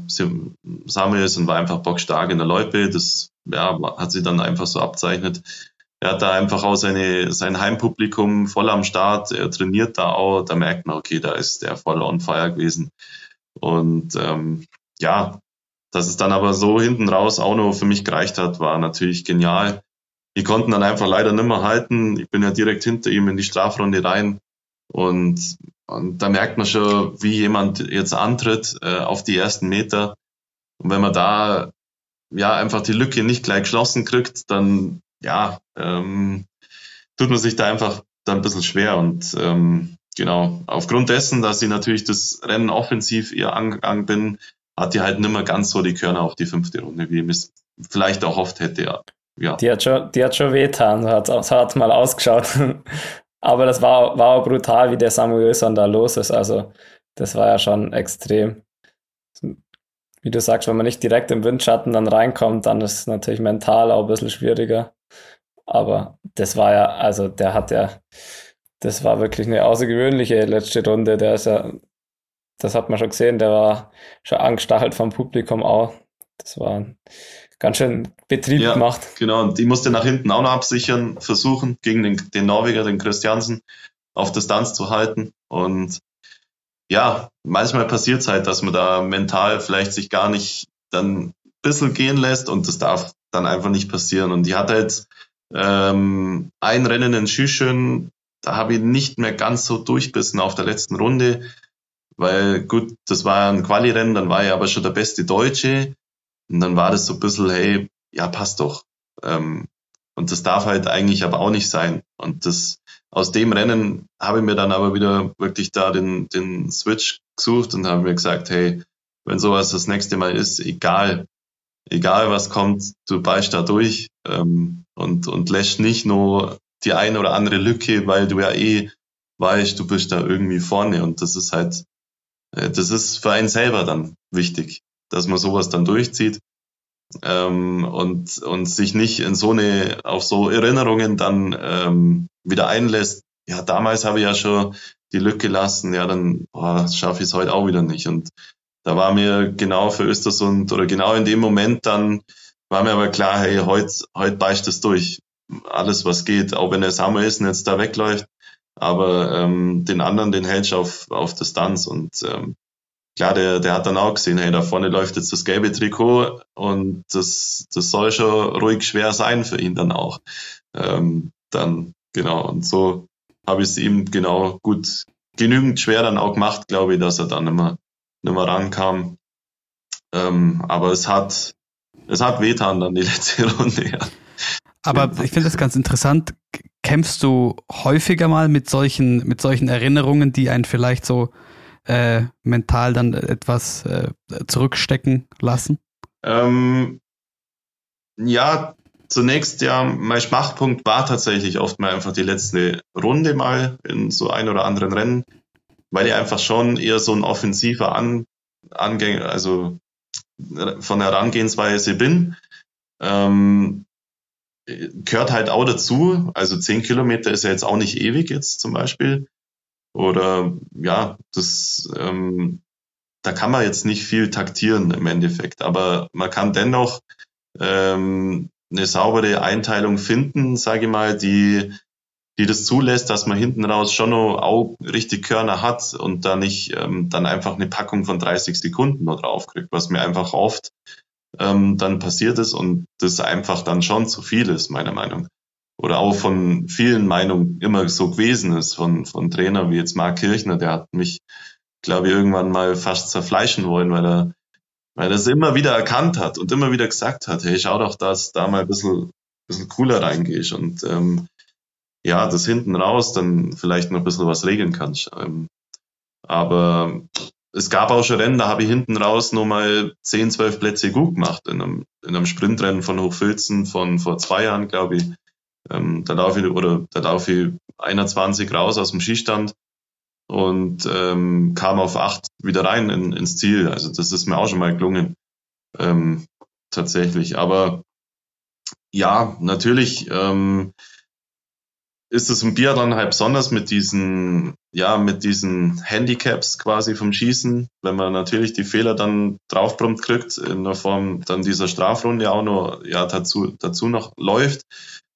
Samuel und war einfach bockstark in der Loipe. Das ja, hat sich dann einfach so abzeichnet. Er hat da einfach auch seine, sein Heimpublikum voll am Start. Er trainiert da auch. Da merkt man, okay, da ist der voll on fire gewesen. Und ähm, ja, dass es dann aber so hinten raus auch noch für mich gereicht hat, war natürlich genial die konnten dann einfach leider nicht mehr halten. Ich bin ja direkt hinter ihm in die Strafrunde rein. Und, und da merkt man schon, wie jemand jetzt antritt äh, auf die ersten Meter. Und wenn man da ja einfach die Lücke nicht gleich geschlossen kriegt, dann ja, ähm, tut man sich da einfach da ein bisschen schwer. Und ähm, genau, aufgrund dessen, dass ich natürlich das Rennen offensiv eher angegangen bin, hat die halt nicht mehr ganz so die Körner auf die fünfte Runde, wie ich es vielleicht auch oft hätte. Ja. ja. Die hat schon, die hat schon wehtan, so hat so mal ausgeschaut. Aber das war, war auch brutal, wie der Samuelson da los ist. Also, das war ja schon extrem. Wie du sagst, wenn man nicht direkt im Windschatten dann reinkommt, dann ist es natürlich mental auch ein bisschen schwieriger. Aber das war ja, also der hat ja, das war wirklich eine außergewöhnliche letzte Runde. Der ist ja, das hat man schon gesehen, der war schon angestachelt vom Publikum auch. Das war ganz schön Betrieb ja, gemacht. Genau, und die musste nach hinten auch noch absichern, versuchen, gegen den, den Norweger, den Christiansen, auf Distanz zu halten. Und ja, manchmal passiert es halt, dass man da mental vielleicht sich gar nicht dann ein bisschen gehen lässt und das darf dann einfach nicht passieren. Und die hat halt ähm, ein Rennen in Schüchen, da habe ich nicht mehr ganz so durchbissen auf der letzten Runde, weil gut, das war ein Quali-Rennen, dann war ich aber schon der beste Deutsche und dann war das so ein bisschen, hey, ja, passt doch. Ähm, und das darf halt eigentlich aber auch nicht sein. Und das aus dem Rennen habe ich mir dann aber wieder wirklich da den, den Switch gesucht und habe mir gesagt, hey, wenn sowas das nächste Mal ist, egal, egal was kommt, du beißt da durch ähm, und, und lässt nicht nur die eine oder andere Lücke, weil du ja eh weißt, du bist da irgendwie vorne und das ist halt, das ist für einen selber dann wichtig, dass man sowas dann durchzieht ähm, und, und sich nicht in so eine, auf so Erinnerungen dann ähm, wieder einlässt. Ja, damals habe ich ja schon die Lücke gelassen, ja, dann schaffe ich es heute auch wieder nicht. Und da war mir genau für Östersund oder genau in dem Moment dann war mir aber klar, hey, heute, heute beißt es durch. Alles, was geht, auch wenn der Samuelsen jetzt da wegläuft, aber ähm, den anderen, den hältst du auf, auf Distanz und ähm, klar, der, der hat dann auch gesehen, hey, da vorne läuft jetzt das gelbe Trikot und das, das soll schon ruhig schwer sein für ihn dann auch. Ähm, dann, genau, und so habe ich es ihm genau gut, genügend schwer dann auch gemacht, glaube ich, dass er dann immer, immer rankam. Ähm, aber es hat, es hat wehtan dann die letzte Runde, ja. Aber ich finde das ganz interessant. Kämpfst du häufiger mal mit solchen, mit solchen Erinnerungen, die einen vielleicht so äh, mental dann etwas äh, zurückstecken lassen? Ähm, ja, zunächst ja, mein Schwachpunkt war tatsächlich oft mal einfach die letzte Runde mal in so ein oder anderen Rennen, weil ich einfach schon eher so ein offensiver An Angänger, also von der Herangehensweise bin. Ähm, gehört halt auch dazu. Also zehn Kilometer ist ja jetzt auch nicht ewig jetzt zum Beispiel. Oder ja, das, ähm, da kann man jetzt nicht viel taktieren im Endeffekt, aber man kann dennoch ähm, eine saubere Einteilung finden, sage ich mal, die, die das zulässt, dass man hinten raus schon noch auch richtig Körner hat und da nicht ähm, dann einfach eine Packung von 30 Sekunden noch draufkriegt, was mir einfach oft ähm, dann passiert ist und das einfach dann schon zu viel ist, meiner Meinung oder auch von vielen Meinungen immer so gewesen ist, von, von Trainer wie jetzt Marc Kirchner, der hat mich, glaube ich, irgendwann mal fast zerfleischen wollen, weil er, weil er es immer wieder erkannt hat und immer wieder gesagt hat, hey, schau doch, dass da mal ein bisschen, bisschen cooler reingehst und ähm, ja, das hinten raus dann vielleicht noch ein bisschen was regeln kannst. Ähm, aber es gab auch schon Rennen, da habe ich hinten raus nur mal 10, 12 Plätze gut gemacht in einem, in einem Sprintrennen von Hochfilzen von vor zwei Jahren, glaube ich. Ähm, da laufe ich, oder da laufe ich 21 raus aus dem Skistand und ähm, kam auf acht wieder rein in, ins Ziel. Also das ist mir auch schon mal gelungen. Ähm, tatsächlich. Aber ja, natürlich ähm, ist es im Biathlon halt besonders mit diesen, ja, mit diesen Handicaps quasi vom Schießen, wenn man natürlich die Fehler dann draufbrummt kriegt, in der Form dann dieser Strafrunde auch noch, ja, dazu, dazu noch läuft,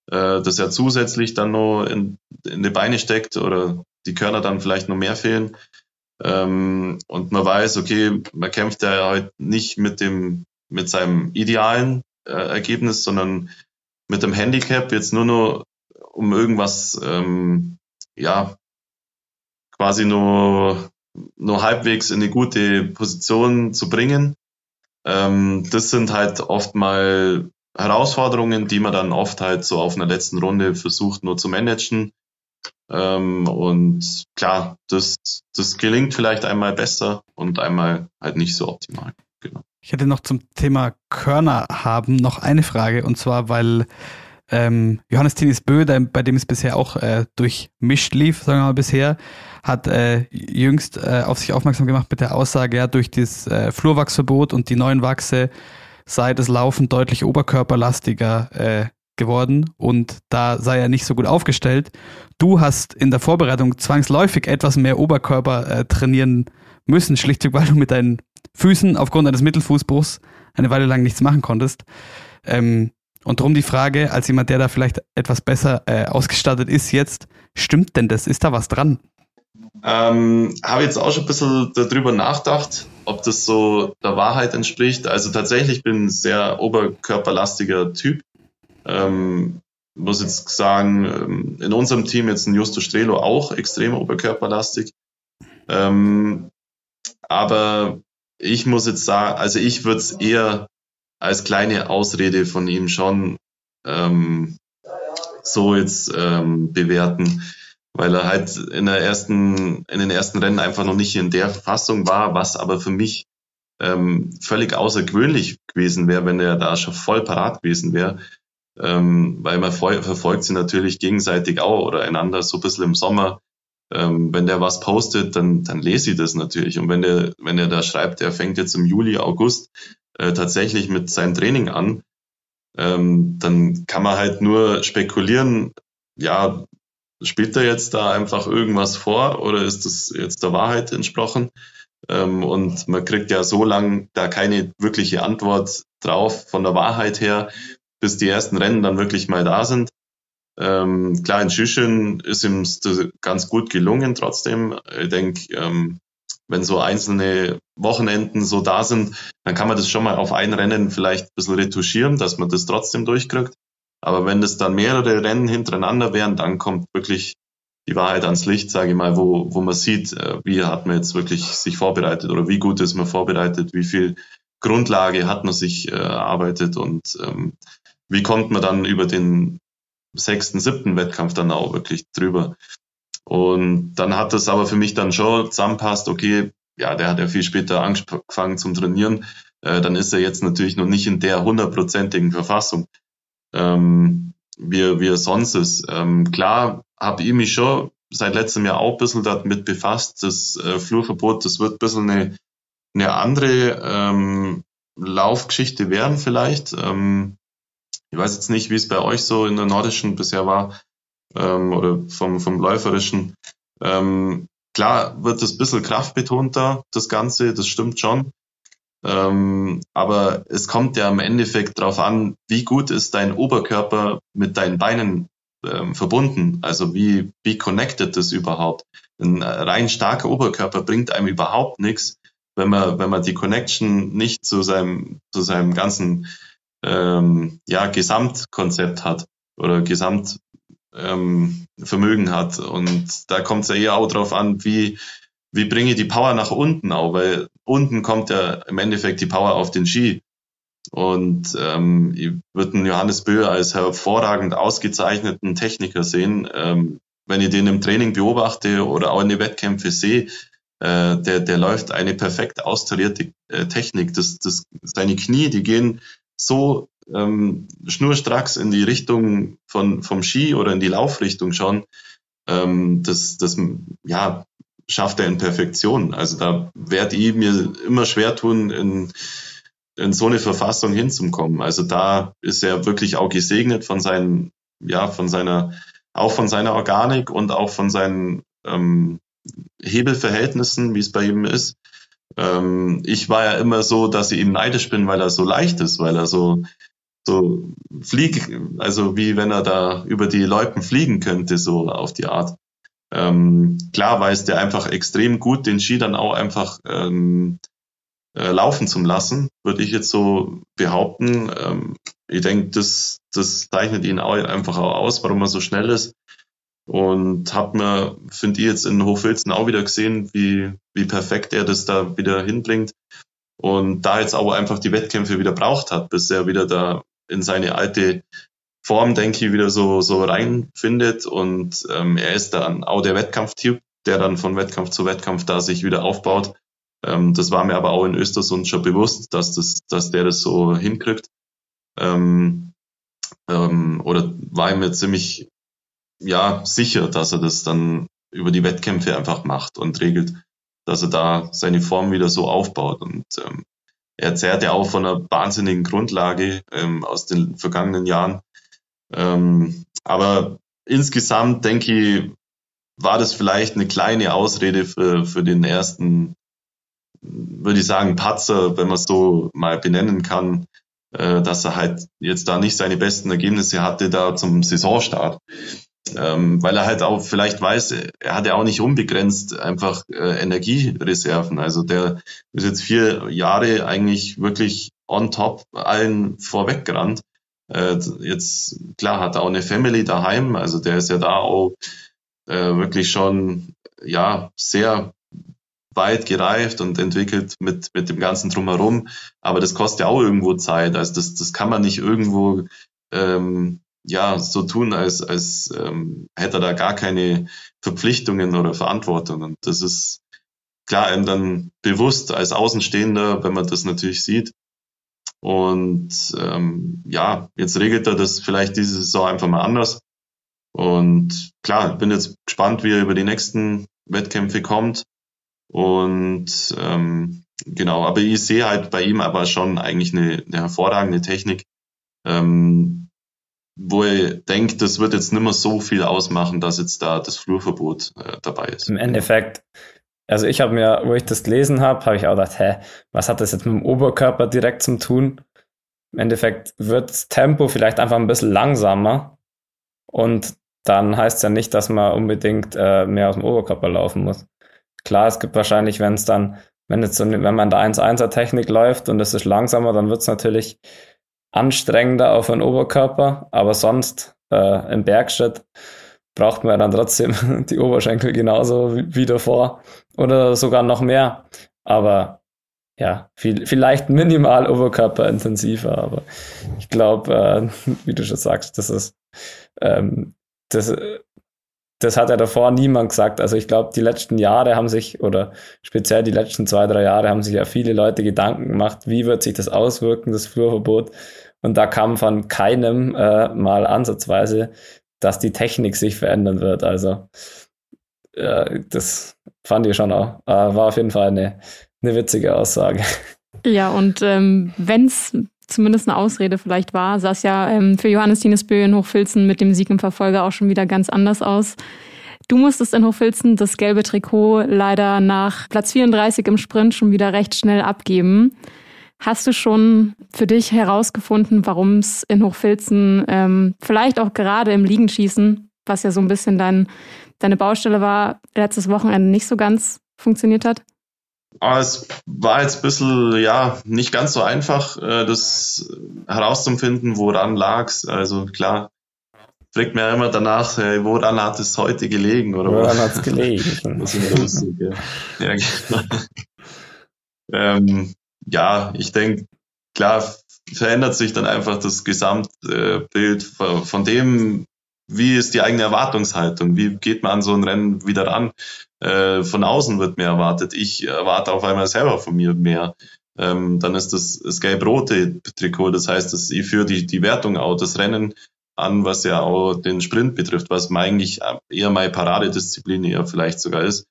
äh, das ja zusätzlich dann noch in, in die Beine steckt oder die Körner dann vielleicht noch mehr fehlen. Ähm, und man weiß, okay, man kämpft ja halt nicht mit dem, mit seinem idealen äh, Ergebnis, sondern mit dem Handicap jetzt nur noch um irgendwas, ähm, ja, quasi nur, nur halbwegs in eine gute Position zu bringen. Ähm, das sind halt oft mal Herausforderungen, die man dann oft halt so auf einer letzten Runde versucht nur zu managen. Ähm, und klar, das, das gelingt vielleicht einmal besser und einmal halt nicht so optimal. Genau. Ich hätte noch zum Thema Körner haben noch eine Frage und zwar, weil ähm, Johannes Tinis Bö, bei dem es bisher auch äh, durchmischt lief, sagen wir mal bisher, hat äh, jüngst äh, auf sich aufmerksam gemacht mit der Aussage, ja, durch das äh, Flurwachsverbot und die neuen Wachse sei das Laufen deutlich oberkörperlastiger äh, geworden und da sei er nicht so gut aufgestellt. Du hast in der Vorbereitung zwangsläufig etwas mehr Oberkörper äh, trainieren müssen, schlichtweg, weil du mit deinen Füßen aufgrund eines Mittelfußbruchs eine Weile lang nichts machen konntest. Ähm, und darum die Frage, als jemand, der da vielleicht etwas besser äh, ausgestattet ist jetzt, stimmt denn das? Ist da was dran? Ähm, Habe jetzt auch schon ein bisschen darüber nachgedacht, ob das so der Wahrheit entspricht. Also tatsächlich bin ich ein sehr oberkörperlastiger Typ. Ähm, muss jetzt sagen, ähm, in unserem Team jetzt ein Justo Strelo auch extrem oberkörperlastig. Ähm, aber ich muss jetzt sagen, also ich würde es eher als kleine Ausrede von ihm schon ähm, so jetzt ähm, bewerten, weil er halt in der ersten, in den ersten Rennen einfach noch nicht in der Verfassung war, was aber für mich ähm, völlig außergewöhnlich gewesen wäre, wenn er da schon voll parat gewesen wäre. Ähm, weil man verfolgt sie natürlich gegenseitig auch oder einander so ein bisschen im Sommer. Ähm, wenn der was postet, dann, dann lese ich das natürlich. Und wenn der, wenn er da schreibt, er fängt jetzt im Juli, August äh, tatsächlich mit seinem Training an, ähm, dann kann man halt nur spekulieren, ja, spielt er jetzt da einfach irgendwas vor oder ist das jetzt der Wahrheit entsprochen? Ähm, und man kriegt ja so lange da keine wirkliche Antwort drauf von der Wahrheit her, bis die ersten Rennen dann wirklich mal da sind. Ähm, klar, in Schüchen ist ihm ganz gut gelungen trotzdem. Ich denke, ähm, wenn so einzelne Wochenenden so da sind, dann kann man das schon mal auf ein Rennen vielleicht ein bisschen retuschieren, dass man das trotzdem durchkriegt. Aber wenn das dann mehrere Rennen hintereinander wären, dann kommt wirklich die Wahrheit ans Licht, sage ich mal, wo, wo man sieht, äh, wie hat man jetzt wirklich sich vorbereitet oder wie gut ist man vorbereitet, wie viel Grundlage hat man sich äh, erarbeitet und ähm, wie kommt man dann über den sechsten, siebten Wettkampf dann auch wirklich drüber. Und dann hat das aber für mich dann schon zusammenpasst, okay, ja, der hat ja viel später angefangen zum Trainieren, äh, dann ist er jetzt natürlich noch nicht in der hundertprozentigen Verfassung, ähm, wie, wie er sonst ist. Ähm, klar habe ich mich schon seit letztem Jahr auch ein bisschen damit befasst, das äh, Flurverbot, das wird ein bisschen eine, eine andere ähm, Laufgeschichte werden vielleicht. Ähm, ich weiß jetzt nicht, wie es bei euch so in der nordischen bisher war ähm, oder vom, vom läuferischen. Ähm, klar wird es ein bisschen kraftbetonter, das Ganze, das stimmt schon. Ähm, aber es kommt ja im Endeffekt darauf an, wie gut ist dein Oberkörper mit deinen Beinen ähm, verbunden. Also wie, wie connected das überhaupt. Ein rein starker Oberkörper bringt einem überhaupt nichts, wenn man, wenn man die Connection nicht zu seinem, zu seinem ganzen ähm, ja, Gesamtkonzept hat oder Gesamtvermögen ähm, hat. Und da kommt es ja eher auch drauf an, wie, wie bringe ich die Power nach unten auch, weil unten kommt ja im Endeffekt die Power auf den Ski. Und ähm, ich würde Johannes Böhe als hervorragend ausgezeichneten Techniker sehen. Ähm, wenn ich den im Training beobachte oder auch in den Wettkämpfen sehe, äh, der, der läuft eine perfekt austarierte äh, Technik. Das, das, seine Knie, die gehen so ähm, schnurstracks in die Richtung von, vom Ski oder in die Laufrichtung schon, ähm, das, das ja, schafft er in Perfektion. Also da werde ich mir immer schwer tun, in, in so eine Verfassung hinzukommen. Also da ist er wirklich auch gesegnet von seinen, ja, von seiner, auch von seiner Organik und auch von seinen ähm, Hebelverhältnissen, wie es bei ihm ist. Ähm, ich war ja immer so, dass ich ihm neidisch bin, weil er so leicht ist, weil er so, so fliegt, also wie wenn er da über die Loipen fliegen könnte, so auf die Art. Ähm, klar weiß der einfach extrem gut, den Ski dann auch einfach ähm, äh, laufen zu lassen, würde ich jetzt so behaupten. Ähm, ich denke, das, das zeichnet ihn auch einfach auch aus, warum er so schnell ist. Und hat mir, finde ich, jetzt in Hochfilzen auch wieder gesehen, wie, wie perfekt er das da wieder hinbringt. Und da jetzt aber einfach die Wettkämpfe wieder braucht hat, bis er wieder da in seine alte Form, denke ich, wieder so, so reinfindet und ähm, er ist dann auch der Wettkampftyp, der dann von Wettkampf zu Wettkampf da sich wieder aufbaut. Ähm, das war mir aber auch in Östersund schon bewusst, dass, das, dass der das so hinkriegt. Ähm, ähm, oder war mir ziemlich ja, sicher, dass er das dann über die Wettkämpfe einfach macht und regelt, dass er da seine Form wieder so aufbaut. Und ähm, er zehrt ja auch von einer wahnsinnigen Grundlage ähm, aus den vergangenen Jahren. Ähm, aber insgesamt denke ich, war das vielleicht eine kleine Ausrede für, für den ersten, würde ich sagen, Patzer, wenn man es so mal benennen kann, äh, dass er halt jetzt da nicht seine besten Ergebnisse hatte da zum Saisonstart. Ähm, weil er halt auch vielleicht weiß, er hat ja auch nicht unbegrenzt einfach äh, Energiereserven. Also der ist jetzt vier Jahre eigentlich wirklich on top allen vorweggerannt. Äh, jetzt, klar, hat er auch eine Family daheim, also der ist ja da auch äh, wirklich schon, ja, sehr weit gereift und entwickelt mit, mit dem ganzen Drumherum. Aber das kostet ja auch irgendwo Zeit. Also das, das kann man nicht irgendwo ähm, ja, so tun, als, als ähm, hätte er da gar keine Verpflichtungen oder Verantwortung. Und das ist klar einem dann bewusst als Außenstehender, wenn man das natürlich sieht. Und ähm, ja, jetzt regelt er das vielleicht diese Saison einfach mal anders. Und klar, bin jetzt gespannt, wie er über die nächsten Wettkämpfe kommt. Und ähm, genau, aber ich sehe halt bei ihm aber schon eigentlich eine, eine hervorragende Technik. Ähm, wo ich denke, das wird jetzt nicht mehr so viel ausmachen, dass jetzt da das Flurverbot äh, dabei ist. Im Endeffekt, also ich habe mir, wo ich das gelesen habe, habe ich auch gedacht, hä, was hat das jetzt mit dem Oberkörper direkt zum tun? Im Endeffekt wird das Tempo vielleicht einfach ein bisschen langsamer und dann heißt es ja nicht, dass man unbedingt äh, mehr aus dem Oberkörper laufen muss. Klar, es gibt wahrscheinlich, wenn es dann, wenn jetzt so, wenn man in der 1-1er Technik läuft und es ist langsamer, dann wird es natürlich anstrengender auf den Oberkörper, aber sonst äh, im Bergschritt braucht man dann trotzdem die Oberschenkel genauso wie, wie davor oder sogar noch mehr. Aber ja, viel, vielleicht minimal oberkörperintensiver, aber ich glaube, äh, wie du schon sagst, das ist ähm, das, das hat ja davor niemand gesagt. Also ich glaube, die letzten Jahre haben sich, oder speziell die letzten zwei, drei Jahre haben sich ja viele Leute Gedanken gemacht, wie wird sich das auswirken, das Flurverbot. Und da kam von keinem äh, mal ansatzweise, dass die Technik sich verändern wird. Also äh, das fand ich schon auch. Äh, war auf jeden Fall eine, eine witzige Aussage. Ja, und ähm, wenn es zumindest eine Ausrede vielleicht war, sah es ja ähm, für Johannes Dienesbö in Hochfilzen mit dem Sieg im Verfolger auch schon wieder ganz anders aus. Du musstest in Hochfilzen das gelbe Trikot leider nach Platz 34 im Sprint schon wieder recht schnell abgeben. Hast du schon für dich herausgefunden, warum es in Hochfilzen ähm, vielleicht auch gerade im Liegenschießen, was ja so ein bisschen dein, deine Baustelle war, letztes Wochenende nicht so ganz funktioniert hat? Aber es war jetzt ein bisschen, ja, nicht ganz so einfach, äh, das herauszufinden, woran lag es. Also klar, fragt mir immer danach, woran hat es heute gelegen? Oder woran hat es gelegen? das ist lustig, ja. ja genau. ähm, ja, ich denke, klar verändert sich dann einfach das Gesamtbild von dem, wie ist die eigene Erwartungshaltung? Wie geht man an so ein Rennen wieder ran? Äh, von außen wird mehr erwartet. Ich erwarte auf einmal selber von mir mehr. Ähm, dann ist das, das gelb-rote Trikot. Das heißt, dass ich führe die, die Wertung auch, das Rennen an, was ja auch den Sprint betrifft, was eigentlich eher meine Paradedisziplin eher vielleicht sogar ist.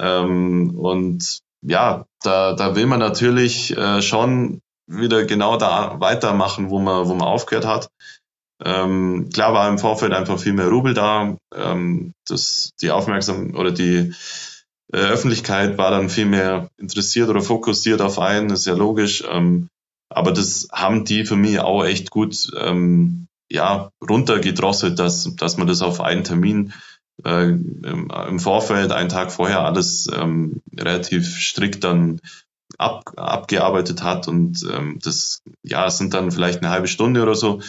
Ähm, und ja, da, da will man natürlich äh, schon wieder genau da weitermachen, wo man, wo man aufgehört hat. Ähm, klar war im Vorfeld einfach viel mehr Rubel da. Ähm, das, die Aufmerksamkeit oder die äh, Öffentlichkeit war dann viel mehr interessiert oder fokussiert auf einen, ist ja logisch. Ähm, aber das haben die für mich auch echt gut ähm, ja, runtergedrosselt, dass, dass man das auf einen Termin äh, im, im, Vorfeld, einen Tag vorher, alles ähm, relativ strikt dann ab, abgearbeitet hat. Und ähm, das, ja, sind dann vielleicht eine halbe Stunde oder so.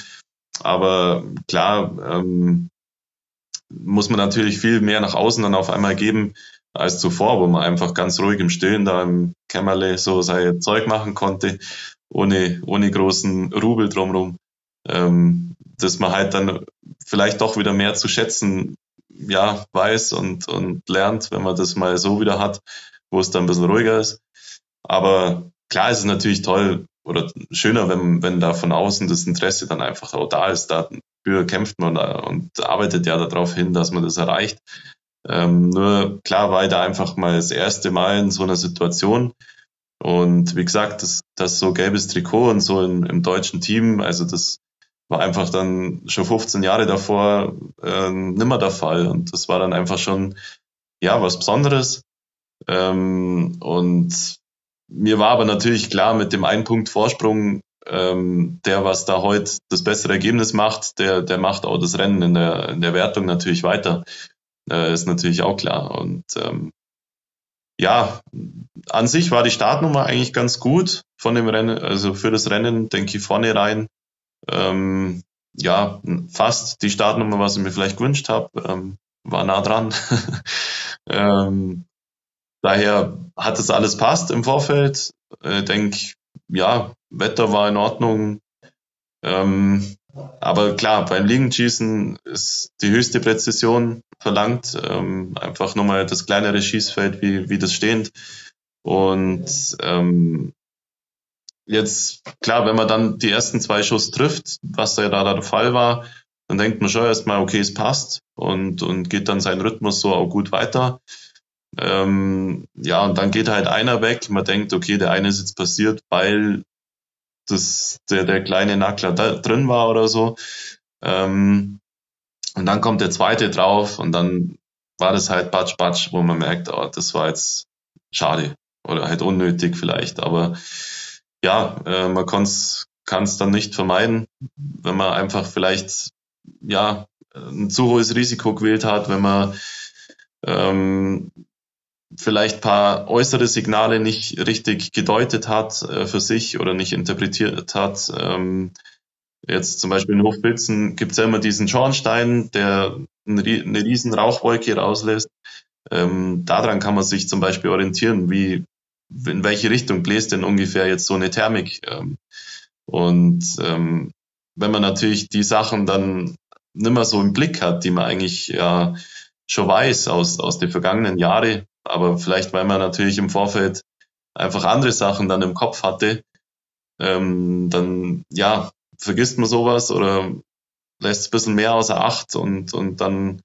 Aber klar, ähm, muss man natürlich viel mehr nach außen dann auf einmal geben als zuvor, wo man einfach ganz ruhig im Stillen da im Kämmerle so sein Zeug machen konnte, ohne, ohne großen Rubel drumrum. Ähm, dass man halt dann vielleicht doch wieder mehr zu schätzen ja, weiß und, und lernt, wenn man das mal so wieder hat, wo es dann ein bisschen ruhiger ist. Aber klar ist es natürlich toll oder schöner, wenn, wenn da von außen das Interesse dann einfach auch da ist. Dafür kämpft man da und arbeitet ja darauf hin, dass man das erreicht. Ähm, nur klar war da einfach mal das erste Mal in so einer Situation. Und wie gesagt, das, das so gelbes Trikot und so in, im deutschen Team, also das war einfach dann schon 15 Jahre davor äh, nimmer der Fall. Und das war dann einfach schon, ja, was Besonderes. Ähm, und mir war aber natürlich klar, mit dem einen Punkt Vorsprung, ähm, der, was da heute das bessere Ergebnis macht, der, der macht auch das Rennen in der, in der Wertung natürlich weiter. Äh, ist natürlich auch klar. Und ähm, ja, an sich war die Startnummer eigentlich ganz gut von dem Rennen, also für das Rennen, denke ich, vorne rein. Ähm, ja, fast die Startnummer, was ich mir vielleicht gewünscht habe, ähm, war nah dran. ähm, daher hat es alles passt im Vorfeld. Äh, denke, ja, Wetter war in Ordnung. Ähm, aber klar, beim Liegenschießen ist die höchste Präzision verlangt. Ähm, einfach nochmal das kleinere Schießfeld wie, wie das stehend. Und ähm, jetzt, klar, wenn man dann die ersten zwei Schuss trifft, was ja da der Fall war, dann denkt man schon erstmal, okay, es passt und, und geht dann seinen Rhythmus so auch gut weiter. Ähm, ja, und dann geht halt einer weg. Man denkt, okay, der eine ist jetzt passiert, weil das, der, der kleine Nackler da drin war oder so. Ähm, und dann kommt der zweite drauf und dann war das halt Batsch Batsch, wo man merkt, oh, das war jetzt schade oder halt unnötig vielleicht. Aber ja, äh, man kann es dann nicht vermeiden, wenn man einfach vielleicht ja ein zu hohes Risiko gewählt hat, wenn man ähm, vielleicht paar äußere Signale nicht richtig gedeutet hat äh, für sich oder nicht interpretiert hat. Ähm, jetzt zum Beispiel in Hochpilzen gibt es ja immer diesen Schornstein, der eine, eine riesen Rauchwolke rauslässt. Ähm, daran kann man sich zum Beispiel orientieren, wie in welche Richtung bläst denn ungefähr jetzt so eine Thermik. Ähm, und ähm, wenn man natürlich die Sachen dann nimmer so im Blick hat, die man eigentlich ja schon weiß aus, aus den vergangenen Jahren, aber vielleicht weil man natürlich im Vorfeld einfach andere Sachen dann im Kopf hatte, ähm, dann ja, vergisst man sowas oder lässt es ein bisschen mehr außer Acht und, und dann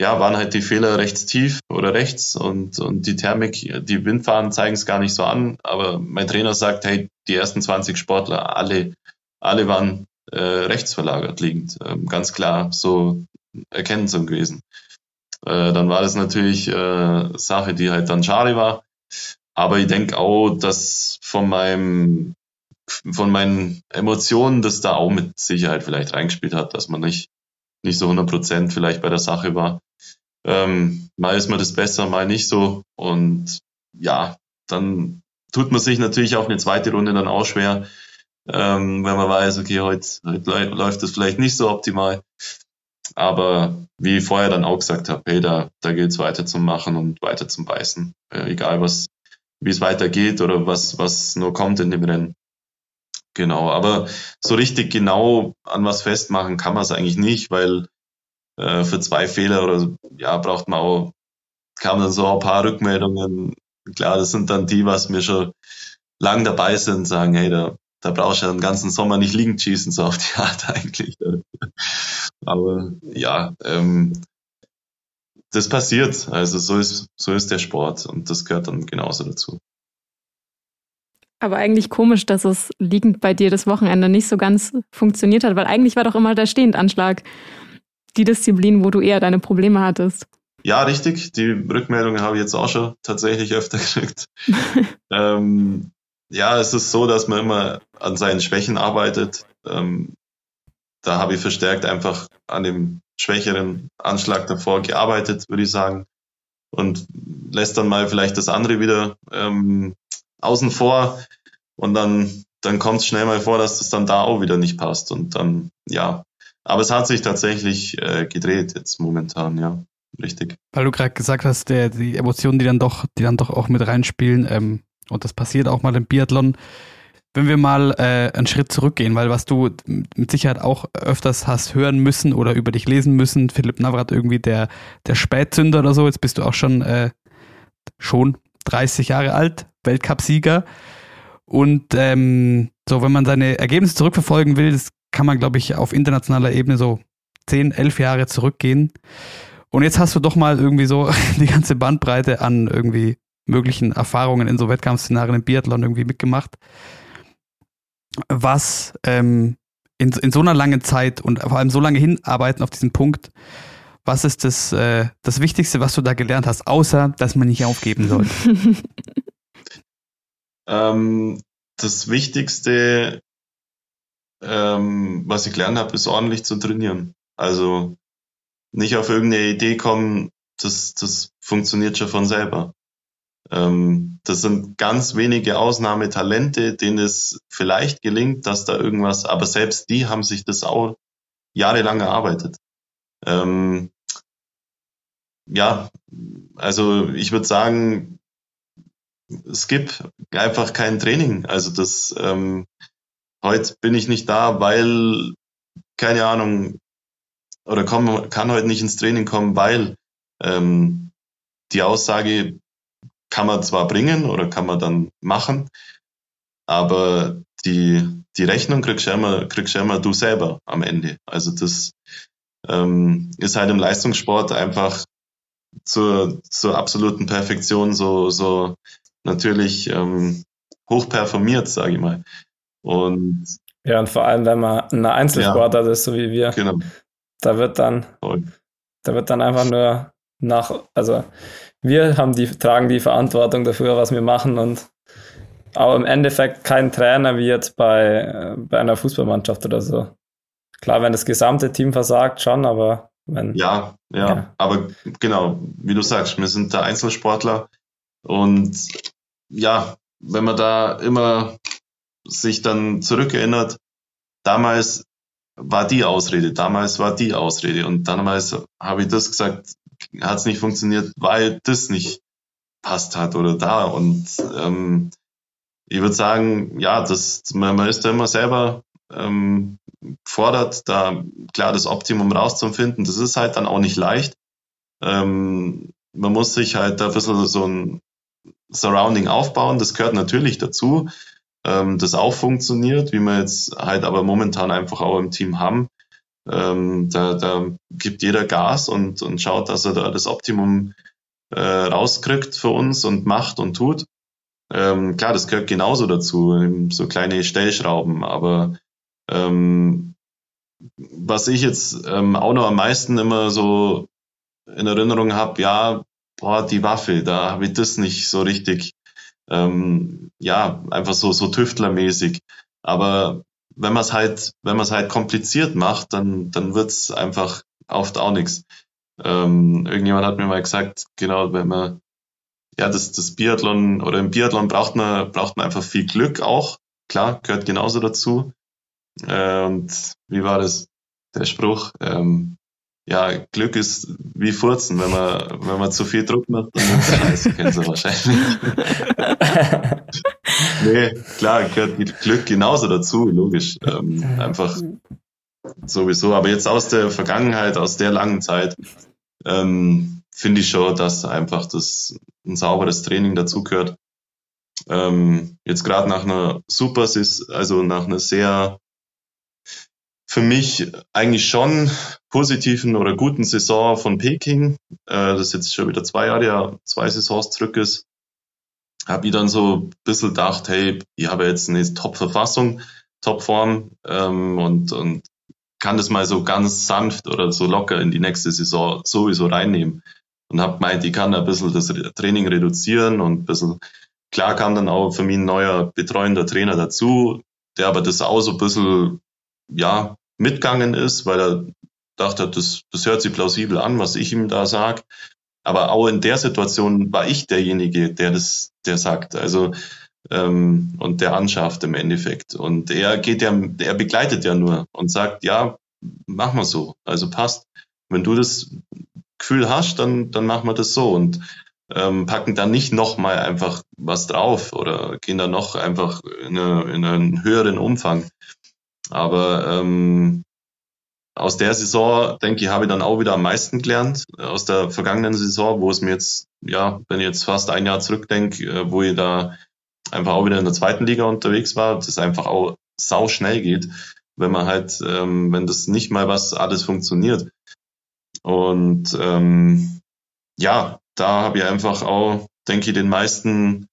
ja, waren halt die Fehler rechts tief oder rechts und, und die Thermik, die Windfahnen zeigen es gar nicht so an, aber mein Trainer sagt, hey, die ersten 20 Sportler, alle, alle waren äh, rechts verlagert liegend, ähm, ganz klar so erkennen zu gewesen. Äh, dann war das natürlich äh, Sache, die halt dann schade war, aber ich denke auch, dass von meinem von meinen Emotionen, das da auch mit Sicherheit vielleicht reingespielt hat, dass man nicht nicht so 100 Prozent vielleicht bei der Sache war. Ähm, mal ist mir das besser, mal nicht so. Und ja, dann tut man sich natürlich auch eine zweite Runde dann auch schwer, ähm, wenn man weiß, okay, heute, heute läuft das vielleicht nicht so optimal. Aber wie ich vorher dann auch gesagt habe, hey, da, da geht es weiter zum Machen und weiter zum Beißen. Äh, egal was, wie es weitergeht oder was, was nur kommt in dem Rennen. Genau, aber so richtig genau an was festmachen kann man es eigentlich nicht, weil äh, für zwei Fehler oder ja, braucht man auch, kamen dann so ein paar Rückmeldungen. Klar, das sind dann die, was mir schon lang dabei sind, sagen, hey, da, da brauchst du ja den ganzen Sommer nicht liegend schießen, so auf die Art eigentlich. Aber ja, ähm, das passiert. Also so ist, so ist der Sport und das gehört dann genauso dazu. Aber eigentlich komisch, dass es liegend bei dir das Wochenende nicht so ganz funktioniert hat, weil eigentlich war doch immer der Stehendanschlag die Disziplin, wo du eher deine Probleme hattest. Ja, richtig. Die Rückmeldungen habe ich jetzt auch schon tatsächlich öfter gekriegt. ähm, ja, es ist so, dass man immer an seinen Schwächen arbeitet. Ähm, da habe ich verstärkt einfach an dem schwächeren Anschlag davor gearbeitet, würde ich sagen. Und lässt dann mal vielleicht das andere wieder ähm, außen vor und dann, dann kommt es schnell mal vor, dass das dann da auch wieder nicht passt und dann, ja. Aber es hat sich tatsächlich äh, gedreht jetzt momentan, ja. Richtig. Weil du gerade gesagt hast, der, die Emotionen, die dann doch, die dann doch auch mit reinspielen, ähm, und das passiert auch mal im Biathlon. wenn wir mal äh, einen Schritt zurückgehen, weil was du mit Sicherheit auch öfters hast hören müssen oder über dich lesen müssen, Philipp Navrat irgendwie der, der Spätzünder oder so, jetzt bist du auch schon, äh, schon 30 Jahre alt, Weltcupsieger. Und ähm, so, wenn man seine Ergebnisse zurückverfolgen will, das kann man, glaube ich, auf internationaler Ebene so 10, 11 Jahre zurückgehen. Und jetzt hast du doch mal irgendwie so die ganze Bandbreite an irgendwie möglichen Erfahrungen in so Wettkampfszenarien im Biathlon irgendwie mitgemacht. Was ähm, in, in so einer langen Zeit und vor allem so lange hinarbeiten auf diesen Punkt, was ist das, äh, das Wichtigste, was du da gelernt hast, außer dass man nicht aufgeben soll? ähm, das Wichtigste, ähm, was ich gelernt habe, ist ordentlich zu trainieren. Also nicht auf irgendeine Idee kommen, das, das funktioniert schon von selber. Ähm, das sind ganz wenige Ausnahmetalente, denen es vielleicht gelingt, dass da irgendwas, aber selbst die haben sich das auch jahrelang erarbeitet. Ähm, ja, also ich würde sagen, es gibt einfach kein Training. Also das ähm, heute bin ich nicht da, weil keine Ahnung oder komm, kann heute nicht ins Training kommen, weil ähm, die Aussage kann man zwar bringen oder kann man dann machen, aber die, die Rechnung kriegst du, immer, kriegst du immer du selber am Ende. Also das ähm, ist halt im Leistungssport einfach zur, zur absoluten Perfektion so, so natürlich ähm, hoch performiert, sage ich mal. Und ja, und vor allem, wenn man ein Einzelsportler ja, ist, so wie wir, genau. da wird dann, Voll. da wird dann einfach nur nach, also wir haben die, tragen die Verantwortung dafür, was wir machen und aber im Endeffekt kein Trainer wie jetzt bei, äh, bei einer Fußballmannschaft oder so. Klar, wenn das gesamte Team versagt, schon, aber wenn. Ja, ja, ja. aber genau, wie du sagst, wir sind da Einzelsportler und ja, wenn man da immer sich dann zurückerinnert, damals war die Ausrede, damals war die Ausrede und damals habe ich das gesagt, hat es nicht funktioniert, weil das nicht passt hat oder da. Und ähm, ich würde sagen, ja, das, man, man ist da immer selber ähm, fordert, da klar das Optimum rauszufinden. Das ist halt dann auch nicht leicht. Ähm, man muss sich halt da ein bisschen so ein Surrounding aufbauen. Das gehört natürlich dazu, ähm, das auch funktioniert, wie wir jetzt halt aber momentan einfach auch im Team haben. Ähm, da, da gibt jeder Gas und, und schaut, dass er da das Optimum äh, rauskriegt für uns und macht und tut. Ähm, klar, das gehört genauso dazu, so kleine Stellschrauben, aber ähm, was ich jetzt ähm, auch noch am meisten immer so in Erinnerung habe, ja, boah, die Waffe, da habe ich das nicht so richtig, ähm, ja, einfach so, so tüftlermäßig. Aber wenn man es halt, wenn man es halt kompliziert macht, dann, dann wird's einfach oft auch nichts. Ähm, irgendjemand hat mir mal gesagt, genau, wenn man, ja, das, das Biathlon oder im Biathlon braucht man, braucht man einfach viel Glück auch. Klar, gehört genauso dazu. Äh, und wie war das? Der Spruch, ähm, ja, Glück ist wie Furzen. Wenn man, wenn man zu viel Druck macht, dann es scheiße, kennen Sie wahrscheinlich. nee, klar, gehört Glück genauso dazu, logisch. Ähm, einfach sowieso. Aber jetzt aus der Vergangenheit, aus der langen Zeit, ähm, finde ich schon, dass einfach das ein sauberes Training dazugehört. Ähm, jetzt gerade nach einer super, also nach einer sehr für mich eigentlich schon positiven oder guten Saison von Peking, äh, das jetzt schon wieder zwei Jahre, ja, zwei Saisons zurück ist, habe ich dann so ein bisschen gedacht, hey, ich habe jetzt eine Top-Verfassung, Top-Form ähm, und, und kann das mal so ganz sanft oder so locker in die nächste Saison sowieso reinnehmen. Und habe gemeint, ich kann ein bisschen das Training reduzieren und ein bisschen, klar kam dann auch für mich ein neuer betreuender Trainer dazu, der aber das auch so ein bisschen ja, mitgegangen ist, weil er dachte, das, das hört sich plausibel an, was ich ihm da sag. Aber auch in der Situation war ich derjenige, der das, der sagt, also ähm, und der anschafft im Endeffekt. Und er geht ja, er begleitet ja nur und sagt, ja, mach mal so, also passt. Wenn du das Gefühl hast, dann, dann machen wir das so. Und ähm, packen dann nicht nochmal einfach was drauf oder gehen dann noch einfach in, eine, in einen höheren Umfang. Aber ähm, aus der Saison, denke ich, habe ich dann auch wieder am meisten gelernt. Aus der vergangenen Saison, wo es mir jetzt, ja, wenn ich jetzt fast ein Jahr zurückdenke, äh, wo ich da einfach auch wieder in der zweiten Liga unterwegs war, das einfach auch sau schnell geht, wenn man halt, ähm, wenn das nicht mal was alles funktioniert. Und ähm, ja, da habe ich einfach auch, denke ich, den meisten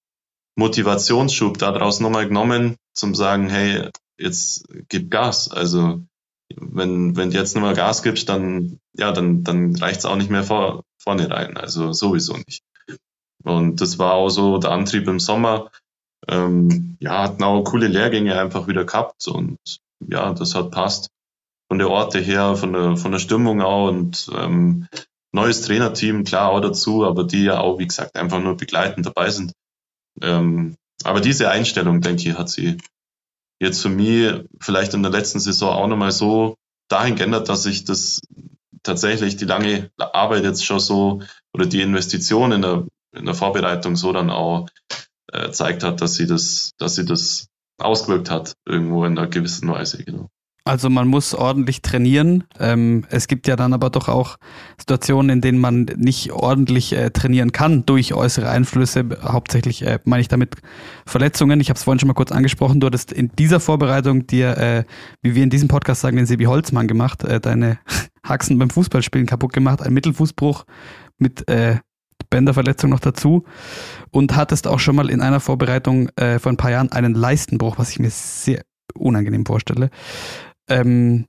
Motivationsschub daraus nochmal genommen, zum sagen, hey, jetzt gib Gas. Also wenn, wenn du jetzt nochmal Gas gibst, dann, ja, dann, dann reicht's auch nicht mehr vor, vorne rein. Also sowieso nicht. Und das war auch so der Antrieb im Sommer. Ähm, ja, hatten auch coole Lehrgänge einfach wieder gehabt und ja, das hat passt. Von der Orte her, von der, von der Stimmung auch und ähm, neues Trainerteam, klar auch dazu, aber die ja auch, wie gesagt, einfach nur begleitend dabei sind. Ähm, aber diese Einstellung, denke ich, hat sie jetzt für mich vielleicht in der letzten Saison auch nochmal so dahin geändert, dass ich das tatsächlich die lange Arbeit jetzt schon so oder die Investition in der, in der Vorbereitung so dann auch äh, zeigt hat, dass sie das, dass sie das ausgewirkt hat, irgendwo in einer gewissen Weise, genau. Also man muss ordentlich trainieren. Ähm, es gibt ja dann aber doch auch Situationen, in denen man nicht ordentlich äh, trainieren kann durch äußere Einflüsse. Hauptsächlich äh, meine ich damit Verletzungen. Ich habe es vorhin schon mal kurz angesprochen. Du hattest in dieser Vorbereitung dir, äh, wie wir in diesem Podcast sagen, den Sebi Holzmann gemacht, äh, deine Haxen beim Fußballspielen kaputt gemacht, ein Mittelfußbruch mit äh, Bänderverletzung noch dazu und hattest auch schon mal in einer Vorbereitung äh, vor ein paar Jahren einen Leistenbruch, was ich mir sehr unangenehm vorstelle. Ähm,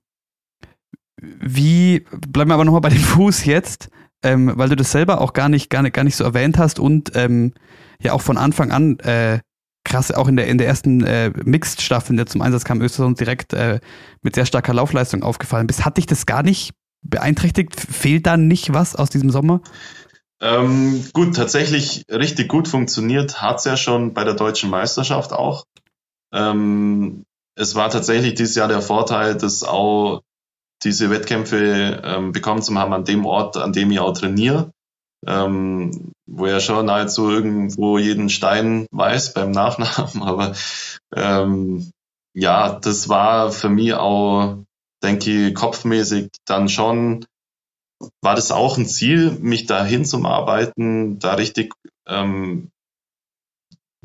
wie, bleiben wir aber nochmal bei dem Fuß jetzt, ähm, weil du das selber auch gar nicht, gar nicht, gar nicht so erwähnt hast und ähm, ja auch von Anfang an äh, krass, auch in der, in der ersten äh, Mixed-Staffel, in der zum Einsatz kam, Östersund direkt äh, mit sehr starker Laufleistung aufgefallen bist. Hat dich das gar nicht beeinträchtigt? Fehlt da nicht was aus diesem Sommer? Ähm, gut, tatsächlich richtig gut funktioniert hat es ja schon bei der deutschen Meisterschaft auch. Ähm, es war tatsächlich dieses Jahr der Vorteil, dass auch diese Wettkämpfe ähm, bekommen zu haben an dem Ort, an dem ich auch trainiere, ähm, wo er schon nahezu irgendwo jeden Stein weiß beim Nachnamen. Aber ähm, ja, das war für mich auch, denke ich, kopfmäßig dann schon, war das auch ein Ziel, mich dahin zum Arbeiten, da richtig ähm,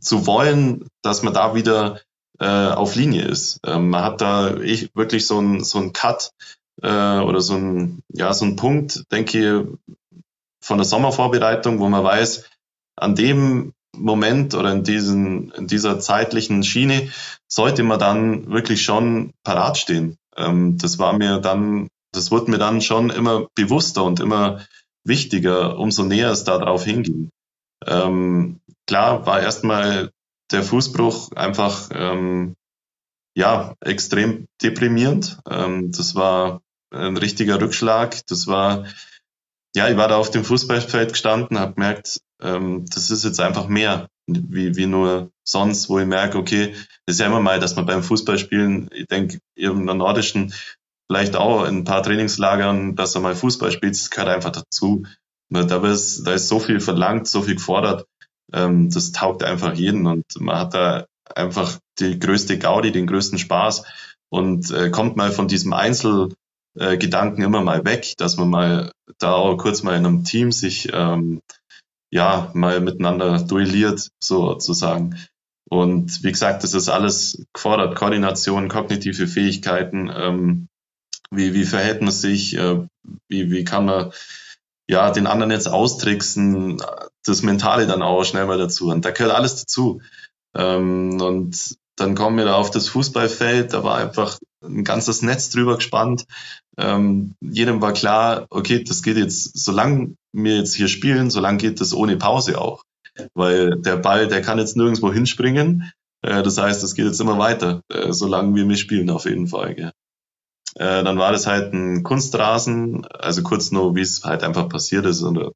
zu wollen, dass man da wieder äh, auf Linie ist. Ähm, man hat da ich, wirklich so ein so ein Cut äh, oder so ein ja so ein Punkt, denke ich, von der Sommervorbereitung, wo man weiß, an dem Moment oder in, diesen, in dieser zeitlichen Schiene sollte man dann wirklich schon parat stehen. Ähm, das war mir dann, das wurde mir dann schon immer bewusster und immer wichtiger, umso näher es darauf hinging. Ähm, klar war erstmal der Fußbruch einfach ähm, ja extrem deprimierend. Ähm, das war ein richtiger Rückschlag. Das war ja, ich war da auf dem Fußballfeld gestanden, habe gemerkt, ähm, das ist jetzt einfach mehr wie, wie nur sonst, wo ich merke, okay, das ist ja immer mal, dass man beim Fußballspielen, ich denke, in der nordischen, vielleicht auch in ein paar Trainingslagern, dass er mal Fußball spielt, das gehört einfach dazu. Da ist, da ist so viel verlangt, so viel gefordert ähm, das taugt einfach jeden und man hat da einfach die größte Gaudi, den größten Spaß und äh, kommt mal von diesem Einzelgedanken äh, immer mal weg, dass man mal da auch kurz mal in einem Team sich ähm, ja mal miteinander duelliert, sozusagen. Und wie gesagt, das ist alles gefordert, Koordination, kognitive Fähigkeiten, ähm, wie, wie verhält man sich, äh, wie, wie kann man ja, den anderen jetzt austricksen, das Mentale dann auch schnell mal dazu. Und da gehört alles dazu. Ähm, und dann kommen wir da auf das Fußballfeld, da war einfach ein ganzes Netz drüber gespannt. Ähm, jedem war klar, okay, das geht jetzt, solange wir jetzt hier spielen, solange geht das ohne Pause auch. Weil der Ball, der kann jetzt nirgendwo hinspringen. Äh, das heißt, es geht jetzt immer weiter, äh, solange wir mitspielen auf jeden Fall. Gell. Äh, dann war das halt ein Kunstrasen, also kurz nur, wie es halt einfach passiert ist. Und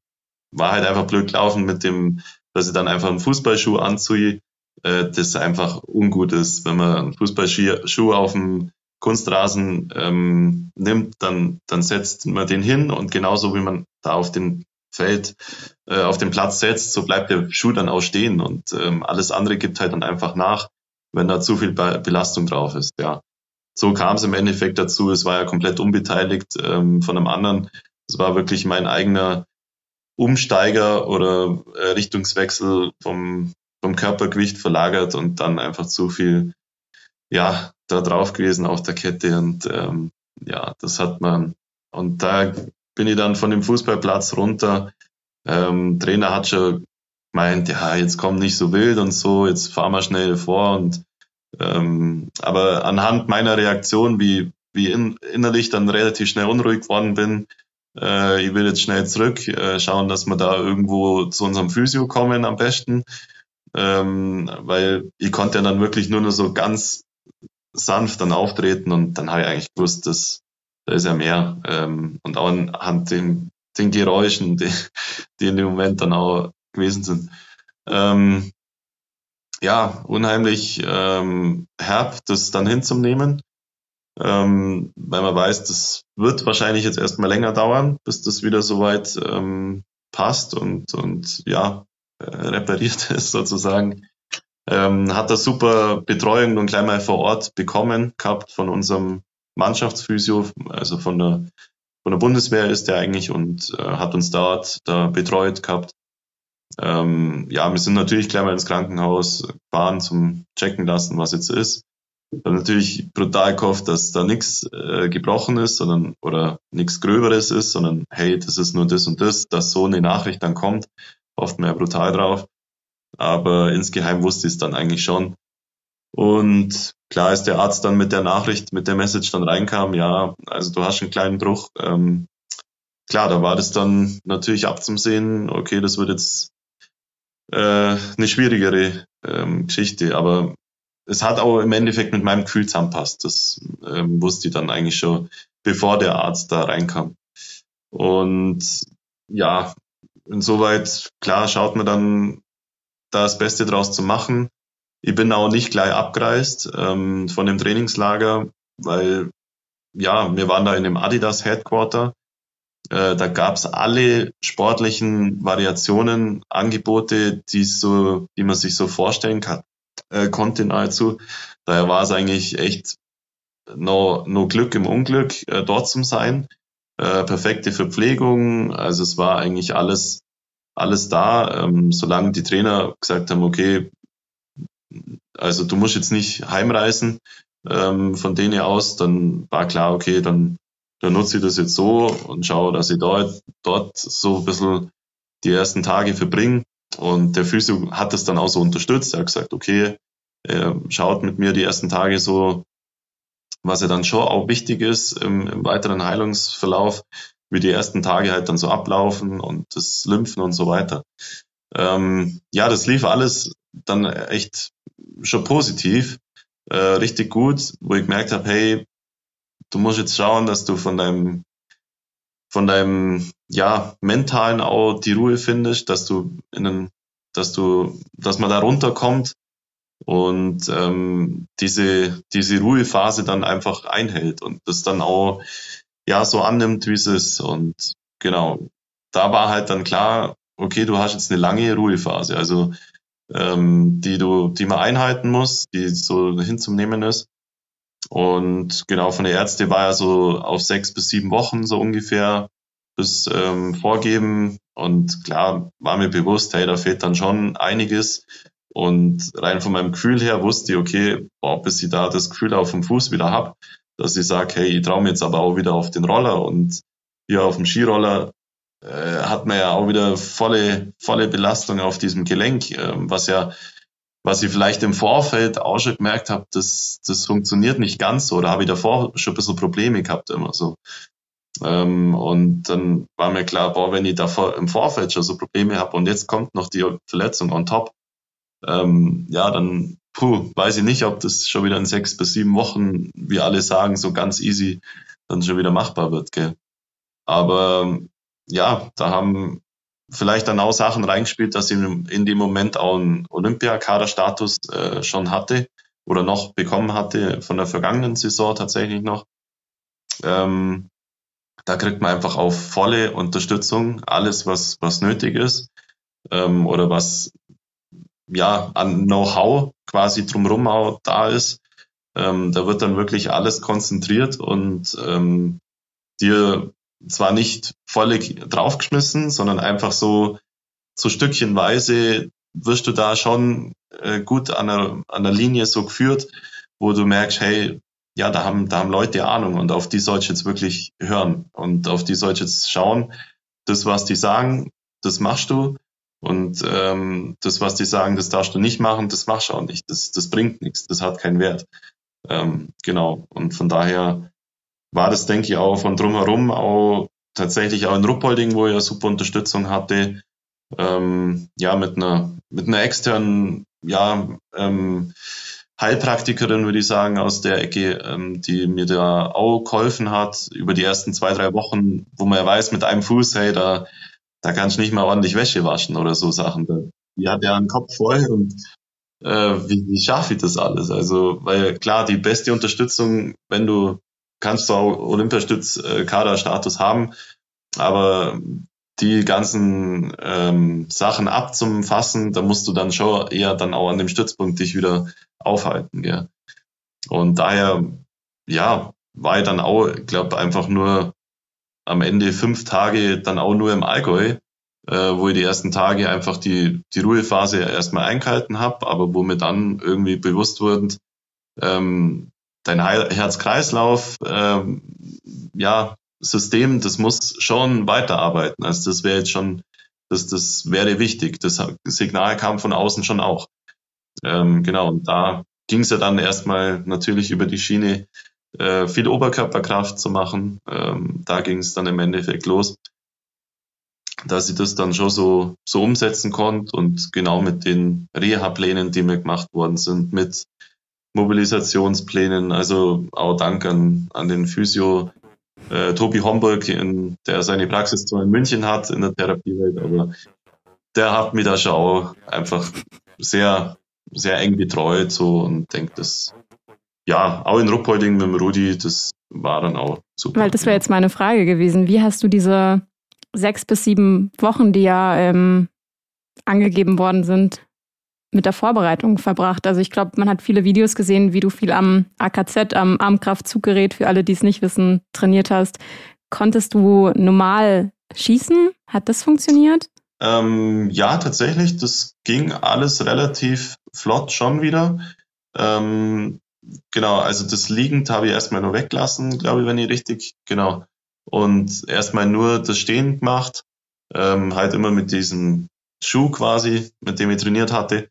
war halt einfach blöd gelaufen mit dem, dass ich dann einfach einen Fußballschuh anziehe, äh, das einfach ungut ist. Wenn man einen Fußballschuh auf dem Kunstrasen ähm, nimmt, dann, dann setzt man den hin und genauso wie man da auf den Feld äh, auf den Platz setzt, so bleibt der Schuh dann auch stehen und ähm, alles andere gibt halt dann einfach nach, wenn da zu viel Be Belastung drauf ist. Ja, so kam es im Endeffekt dazu. Es war ja komplett unbeteiligt ähm, von einem anderen. Es war wirklich mein eigener Umsteiger oder äh, Richtungswechsel vom, vom Körpergewicht verlagert und dann einfach zu viel, ja, da drauf gewesen auf der Kette und ähm, ja, das hat man. Und da bin ich dann von dem Fußballplatz runter. Ähm, Trainer hat schon gemeint, ja, jetzt komm nicht so wild und so, jetzt fahr mal schnell vor und ähm, aber anhand meiner Reaktion, wie, wie in, innerlich dann relativ schnell unruhig geworden bin, äh, ich will jetzt schnell zurück, äh, schauen, dass wir da irgendwo zu unserem Physio kommen am besten. Ähm, weil ich konnte ja dann wirklich nur noch so ganz sanft dann auftreten und dann habe ich eigentlich gewusst, dass da ist ja mehr. Ähm, und auch anhand den, den Geräuschen, die, die in dem Moment dann auch gewesen sind. Ähm, ja, unheimlich ähm, herb, das dann hinzunehmen ähm, weil man weiß, das wird wahrscheinlich jetzt erstmal länger dauern, bis das wieder soweit ähm, passt und, und ja, äh, repariert ist sozusagen. Ähm, hat er super Betreuung und gleich mal vor Ort bekommen gehabt von unserem Mannschaftsphysio, also von der, von der Bundeswehr ist der eigentlich und äh, hat uns dort da betreut gehabt. Ähm, ja, wir sind natürlich gleich mal ins Krankenhaus gefahren zum Checken lassen, was jetzt ist. Dann natürlich brutal gehofft, dass da nichts äh, gebrochen ist, sondern oder nichts Gröberes ist, sondern hey, das ist nur das und das, dass so eine Nachricht dann kommt, hofft man ja brutal drauf. Aber insgeheim wusste ich es dann eigentlich schon. Und klar ist der Arzt dann mit der Nachricht, mit der Message dann reinkam, ja, also du hast einen kleinen Bruch. Ähm, klar, da war das dann natürlich abzusehen, okay, das wird jetzt äh, eine schwierigere ähm, Geschichte, aber es hat auch im Endeffekt mit meinem Gefühl zusammenpasst. Das ähm, wusste ich dann eigentlich schon, bevor der Arzt da reinkam. Und ja, insoweit, klar, schaut man dann da das Beste draus zu machen. Ich bin auch nicht gleich abgereist ähm, von dem Trainingslager, weil ja, wir waren da in dem Adidas Headquarter. Äh, da gab's alle sportlichen Variationen, Angebote, die so, die man sich so vorstellen kann äh, konnte nahezu. Daher war es eigentlich echt nur, nur Glück im Unglück, äh, dort zu sein. Äh, perfekte Verpflegung, also es war eigentlich alles, alles da, ähm, solange die Trainer gesagt haben, okay, also du musst jetzt nicht heimreisen ähm, von denen aus, dann war klar, okay, dann, dann nutze ich das jetzt so und schaue, dass ich dort, dort so ein bisschen die ersten Tage verbringe. Und der Physio hat das dann auch so unterstützt. Er hat gesagt, okay, er schaut mit mir die ersten Tage so, was ja dann schon auch wichtig ist im, im weiteren Heilungsverlauf, wie die ersten Tage halt dann so ablaufen und das Lymphen und so weiter. Ähm, ja, das lief alles dann echt schon positiv, äh, richtig gut, wo ich gemerkt habe, hey, du musst jetzt schauen, dass du von deinem von deinem ja mentalen auch die Ruhe findest, dass du in einen, dass du, dass man da runterkommt und ähm, diese diese Ruhephase dann einfach einhält und das dann auch ja so annimmt, wie es ist. Und genau da war halt dann klar, okay, du hast jetzt eine lange Ruhephase, also ähm, die du die man einhalten muss, die so hinzunehmen ist und genau von der Ärzte war ja so auf sechs bis sieben Wochen so ungefähr das ähm, vorgeben. Und klar war mir bewusst, hey, da fehlt dann schon einiges. Und rein von meinem Gefühl her wusste ich, okay, boah, bis ich da das Gefühl auf dem Fuß wieder hab, dass ich sage, hey, ich traue mir jetzt aber auch wieder auf den Roller. Und hier auf dem Skiroller äh, hat man ja auch wieder volle, volle Belastung auf diesem Gelenk, äh, was ja was ich vielleicht im Vorfeld auch schon gemerkt habe, das, das funktioniert nicht ganz so. Da habe ich davor schon ein bisschen Probleme gehabt immer so. Ähm, und dann war mir klar, boah, wenn ich davor im Vorfeld schon so Probleme habe und jetzt kommt noch die Verletzung on top, ähm, ja, dann puh, weiß ich nicht, ob das schon wieder in sechs bis sieben Wochen, wie alle sagen, so ganz easy dann schon wieder machbar wird. Gell? Aber ja, da haben vielleicht dann auch Sachen reingespielt, dass ich in dem Moment auch einen Olympiakaderstatus äh, schon hatte oder noch bekommen hatte von der vergangenen Saison tatsächlich noch. Ähm, da kriegt man einfach auf volle Unterstützung, alles, was, was nötig ist ähm, oder was ja an Know-how quasi drumherum auch da ist. Ähm, da wird dann wirklich alles konzentriert und ähm, dir zwar nicht völlig draufgeschmissen, sondern einfach so, so stückchenweise wirst du da schon äh, gut an der, an der Linie so geführt, wo du merkst, hey, ja, da haben, da haben Leute Ahnung und auf die sollst du jetzt wirklich hören und auf die sollst du jetzt schauen. Das, was die sagen, das machst du. Und ähm, das, was die sagen, das darfst du nicht machen, das machst du auch nicht. Das, das bringt nichts, das hat keinen Wert. Ähm, genau. Und von daher war das, denke ich, auch von drumherum auch tatsächlich auch in Ruppolding, wo ja super Unterstützung hatte, ähm, ja, mit einer, mit einer externen, ja, ähm, Heilpraktikerin, würde ich sagen, aus der Ecke, ähm, die mir da auch geholfen hat über die ersten zwei, drei Wochen, wo man ja weiß, mit einem Fuß, hey, da, da kannst du nicht mal ordentlich Wäsche waschen oder so Sachen. Die hat ja einen Kopf voll und äh, wie, wie schaffe ich das alles? Also, weil klar, die beste Unterstützung, wenn du kannst du auch Olympiastütz-Kaderstatus haben, aber die ganzen ähm, Sachen abzufassen, da musst du dann schon eher dann auch an dem Stützpunkt dich wieder aufhalten. Gell? Und daher, ja, war ich dann auch, ich glaube, einfach nur am Ende fünf Tage dann auch nur im Allgäu, äh, wo ich die ersten Tage einfach die, die Ruhephase erstmal eingehalten habe, aber wo mir dann irgendwie bewusst wurde, ähm, dein Herz-Kreislauf, ähm, ja, System, das muss schon weiterarbeiten. Also das wäre jetzt schon, das, das wäre wichtig. Das Signal kam von außen schon auch. Ähm, genau, und da ging es ja dann erstmal natürlich über die Schiene, äh, viel Oberkörperkraft zu machen. Ähm, da ging es dann im Endeffekt los, dass ich das dann schon so, so umsetzen konnte und genau mit den Reha-Plänen, die mir gemacht worden sind, mit Mobilisationsplänen, also auch Dank an, an den Physio äh, Tobi Homburg, in, der seine Praxis zwar in München hat, in der Therapiewelt, aber der hat mich da schon auch einfach sehr sehr eng betreut so und denke, das ja, auch in Ruppolding mit dem Rudi, das war dann auch super. Weil das wäre jetzt meine Frage gewesen. Wie hast du diese sechs bis sieben Wochen, die ja ähm, angegeben worden sind, mit der Vorbereitung verbracht? Also ich glaube, man hat viele Videos gesehen, wie du viel am AKZ, am Armkraftzuggerät, für alle, die es nicht wissen, trainiert hast. Konntest du normal schießen? Hat das funktioniert? Ähm, ja, tatsächlich, das ging alles relativ flott schon wieder. Ähm, genau, also das liegend habe ich erstmal nur weggelassen, glaube ich, wenn ich richtig, genau. Und erstmal nur das Stehen gemacht, ähm, halt immer mit diesem Schuh quasi, mit dem ich trainiert hatte.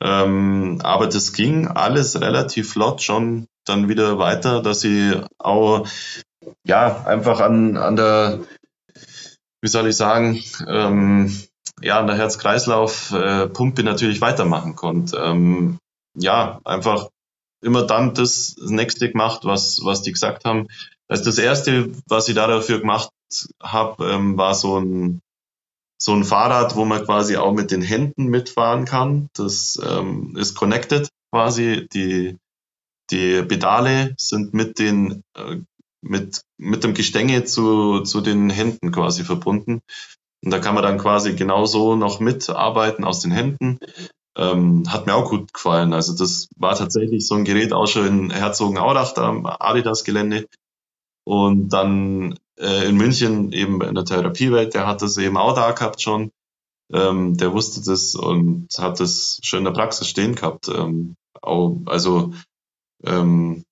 Ähm, aber das ging alles relativ flott schon dann wieder weiter, dass ich auch ja einfach an, an der wie soll ich sagen, ähm, ja, an der Herz-Kreislauf-Pumpe natürlich weitermachen konnte. Ähm, ja, einfach immer dann das nächste gemacht, was, was die gesagt haben. Also das erste, was ich da dafür gemacht habe, ähm, war so ein, so ein Fahrrad, wo man quasi auch mit den Händen mitfahren kann. Das ähm, ist connected quasi. Die, die Pedale sind mit den äh, mit, mit dem Gestänge zu, zu den Händen quasi verbunden. Und da kann man dann quasi genauso noch mitarbeiten aus den Händen. Ähm, hat mir auch gut gefallen. Also das war tatsächlich so ein Gerät auch schon in Herzogenaurach, da am Adidas-Gelände. Und dann in München eben in der Therapiewelt, der hat das eben auch da gehabt schon. Ähm, der wusste das und hat das schon in der Praxis stehen gehabt. Ähm, auch, also ähm,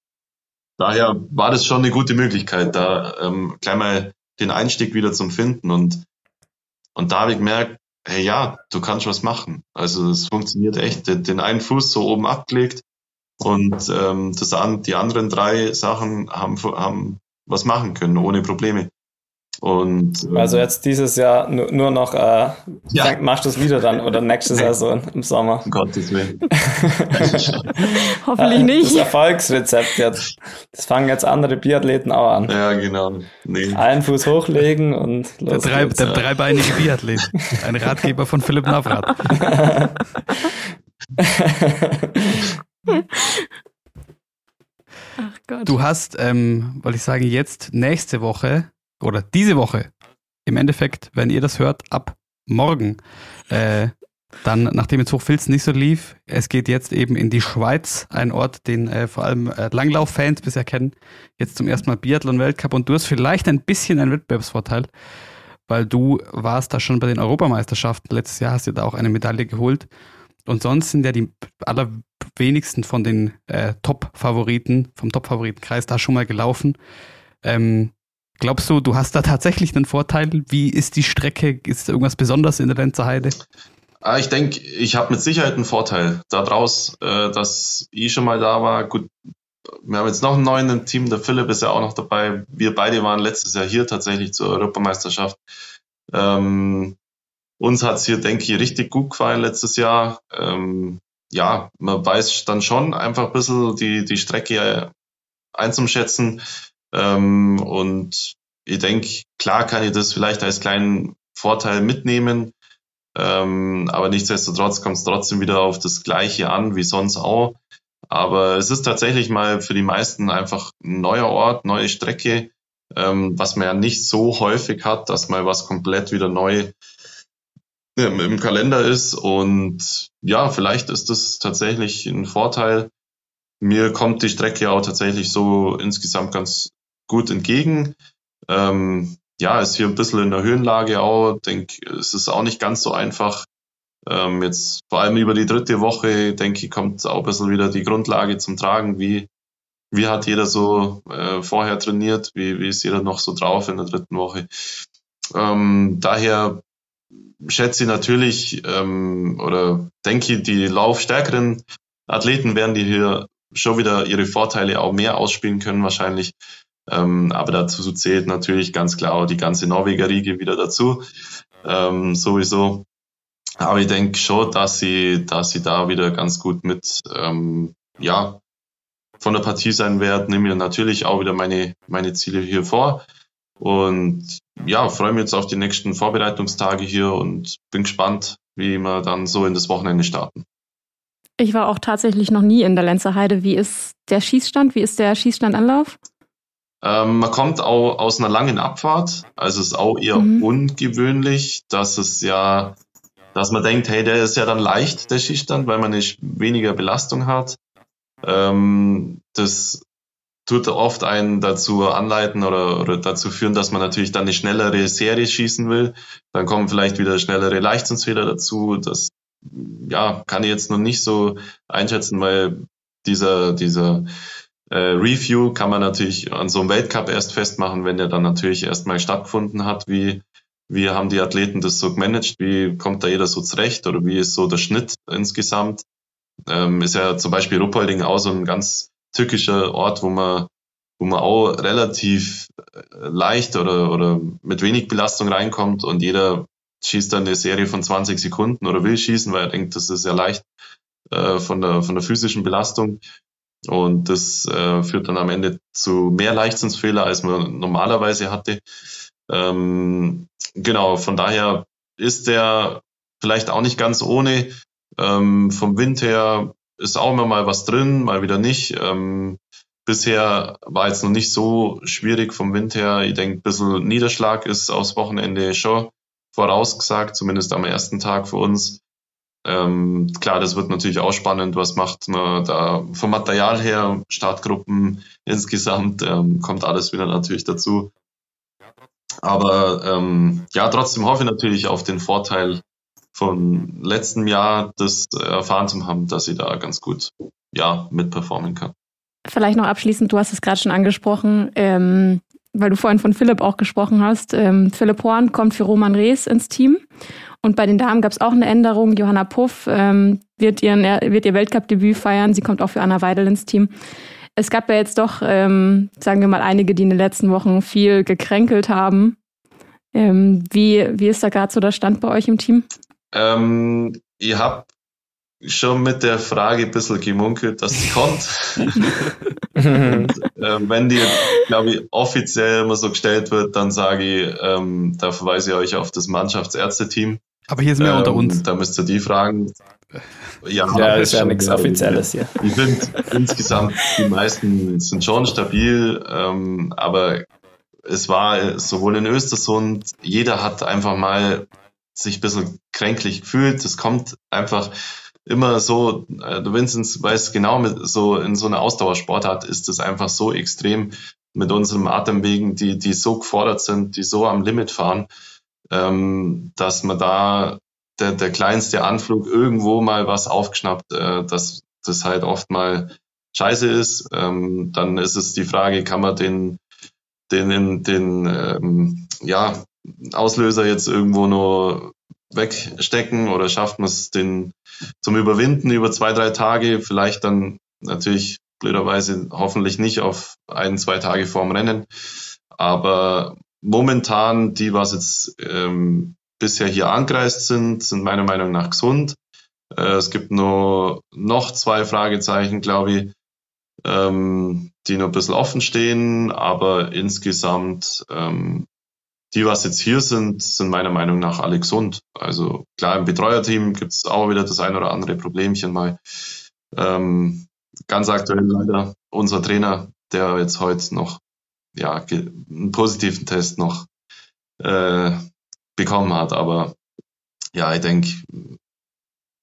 daher war das schon eine gute Möglichkeit, da ähm, gleich mal den Einstieg wieder zum Finden. Und, und da habe ich gemerkt, hey ja, du kannst was machen. Also es funktioniert echt. Den, den einen Fuß so oben abgelegt und ähm, das an, die anderen drei Sachen haben, haben was machen können, ohne Probleme. Und, ähm, also jetzt dieses Jahr nur, nur noch, äh, ja. machst du es wieder dann oder nächste Saison im Sommer? Um Gottes Willen. Hoffentlich nicht. Das Erfolgsrezept jetzt. Das fangen jetzt andere Biathleten auch an. Ja, genau. Nee. Einen Fuß hochlegen und los der, drei, geht's. der dreibeinige Biathlet. Ein Ratgeber von Philipp Navrat. Ach Gott. Du hast, ähm, wollte ich sagen, jetzt nächste Woche oder diese Woche, im Endeffekt, wenn ihr das hört, ab morgen, äh, dann, nachdem jetzt Hochfilzen nicht so lief, es geht jetzt eben in die Schweiz, ein Ort, den äh, vor allem äh, Langlauf-Fans bisher kennen. Jetzt zum ersten Mal Biathlon-Weltcup und du hast vielleicht ein bisschen einen Wettbewerbsvorteil, weil du warst da schon bei den Europameisterschaften. Letztes Jahr hast du da auch eine Medaille geholt. Und sonst sind ja die allerwenigsten von den äh, Top-Favoriten, vom Top-Favoritenkreis da schon mal gelaufen. Ähm, glaubst du, du hast da tatsächlich einen Vorteil? Wie ist die Strecke? Ist irgendwas Besonderes in der Lenzer Heide? Ah, ich denke, ich habe mit Sicherheit einen Vorteil daraus, äh, dass ich schon mal da war. Gut, wir haben jetzt noch einen neuen im Team, der Philipp ist ja auch noch dabei. Wir beide waren letztes Jahr hier tatsächlich zur Europameisterschaft. Ähm, uns hat es hier, denke ich, richtig gut gefallen letztes Jahr. Ähm, ja, man weiß dann schon einfach ein bisschen die, die Strecke einzuschätzen. Ähm, und ich denke, klar kann ich das vielleicht als kleinen Vorteil mitnehmen. Ähm, aber nichtsdestotrotz kommt es trotzdem wieder auf das Gleiche an wie sonst auch. Aber es ist tatsächlich mal für die meisten einfach ein neuer Ort, neue Strecke, ähm, was man ja nicht so häufig hat, dass mal was komplett wieder neu im Kalender ist. Und ja, vielleicht ist das tatsächlich ein Vorteil. Mir kommt die Strecke auch tatsächlich so insgesamt ganz gut entgegen. Ähm, ja, ist hier ein bisschen in der Höhenlage auch. Denke, es ist auch nicht ganz so einfach. Ähm, jetzt vor allem über die dritte Woche, denke ich, kommt auch ein bisschen wieder die Grundlage zum Tragen. Wie, wie hat jeder so äh, vorher trainiert? Wie, wie ist jeder noch so drauf in der dritten Woche? Ähm, daher schätze ich natürlich ähm, oder denke die laufstärkeren Athleten werden die hier schon wieder ihre Vorteile auch mehr ausspielen können wahrscheinlich. Ähm, aber dazu zählt natürlich ganz klar auch die ganze Norweger Riege wieder dazu. Ähm, sowieso. Aber ich denke schon, dass sie, dass sie da wieder ganz gut mit, ähm, ja, von der Partie sein werden. Nehme mir natürlich auch wieder meine, meine Ziele hier vor. Und ja, freue mich jetzt auf die nächsten Vorbereitungstage hier und bin gespannt, wie wir dann so in das Wochenende starten. Ich war auch tatsächlich noch nie in der Lenzer Heide. Wie ist der Schießstand? Wie ist der Schießstandanlauf? Ähm, man kommt auch aus einer langen Abfahrt, also es ist auch eher mhm. ungewöhnlich, dass es ja, dass man denkt, hey, der ist ja dann leicht, der Schießstand, weil man nicht weniger Belastung hat. Ähm, das tut oft einen dazu anleiten oder, oder dazu führen, dass man natürlich dann eine schnellere Serie schießen will. Dann kommen vielleicht wieder schnellere Leichtsinnsfehler dazu. Das ja, kann ich jetzt noch nicht so einschätzen, weil dieser, dieser äh, Review kann man natürlich an so einem Weltcup erst festmachen, wenn der dann natürlich erstmal stattgefunden hat, wie, wie haben die Athleten das so gemanagt, wie kommt da jeder so zurecht oder wie ist so der Schnitt insgesamt. Ähm, ist ja zum Beispiel Ruppolding auch so ein ganz tückischer Ort, wo man, wo man auch relativ äh, leicht oder, oder mit wenig Belastung reinkommt und jeder schießt dann eine Serie von 20 Sekunden oder will schießen, weil er denkt, das ist ja leicht äh, von, der, von der physischen Belastung. Und das äh, führt dann am Ende zu mehr Leichtsinnsfehler, als man normalerweise hatte. Ähm, genau, von daher ist der vielleicht auch nicht ganz ohne. Ähm, vom Wind her ist auch immer mal was drin, mal wieder nicht. Ähm, bisher war jetzt noch nicht so schwierig vom Wind her. Ich denke, ein bisschen Niederschlag ist aufs Wochenende schon vorausgesagt, zumindest am ersten Tag für uns. Ähm, klar, das wird natürlich auch spannend. Was macht man da vom Material her? Startgruppen insgesamt ähm, kommt alles wieder natürlich dazu. Aber ähm, ja, trotzdem hoffe ich natürlich auf den Vorteil von letztem Jahr, das erfahren zu haben, dass ich da ganz gut ja mitperformen kann. Vielleicht noch abschließend, du hast es gerade schon angesprochen, ähm, weil du vorhin von Philipp auch gesprochen hast. Ähm, Philipp Horn kommt für Roman Rees ins Team. Und bei den Damen gab es auch eine Änderung. Johanna Puff ähm, wird, ihren, wird ihr Weltcup-Debüt feiern. Sie kommt auch für Anna Weidel ins Team. Es gab ja jetzt doch, ähm, sagen wir mal, einige, die in den letzten Wochen viel gekränkelt haben. Ähm, wie, wie ist da gerade so der Stand bei euch im Team? Ähm, ich habe schon mit der Frage ein bisschen gemunkelt, dass sie kommt. Und, äh, wenn die, glaube ich, offiziell immer so gestellt wird, dann sage ich, ähm, da verweise ich euch auf das Mannschaftsärzteteam. Aber hier sind wir ähm, unter uns. Da müsst ihr die fragen. Ja, ja ist ja nichts Offizielles hier. Ich finde insgesamt, die meisten sind schon stabil, ähm, aber es war sowohl in Östersund, jeder hat einfach mal sich ein bisschen kränklich gefühlt. Es kommt einfach immer so, äh, Vincent weiß genau, mit so in so einer Ausdauersportart ist es einfach so extrem mit unseren Atemwegen, die, die so gefordert sind, die so am Limit fahren, ähm, dass man da der, der kleinste Anflug irgendwo mal was aufgeschnappt, äh, dass das halt oft mal scheiße ist. Ähm, dann ist es die Frage, kann man den, den, den ähm, ja, Auslöser jetzt irgendwo nur wegstecken oder schafft man es den zum Überwinden über zwei, drei Tage, vielleicht dann natürlich blöderweise hoffentlich nicht auf ein, zwei Tage vorm Rennen. Aber momentan, die, was jetzt ähm, bisher hier angereist sind, sind meiner Meinung nach gesund. Äh, es gibt nur noch zwei Fragezeichen, glaube ich, ähm, die noch ein bisschen offen stehen, aber insgesamt ähm, die, was jetzt hier sind, sind meiner Meinung nach alle gesund. Also klar, im Betreuerteam gibt es auch wieder das ein oder andere Problemchen mal. Ähm, ganz aktuell leider unser Trainer, der jetzt heute noch ja, einen positiven Test noch äh, bekommen hat. Aber ja, ich denke,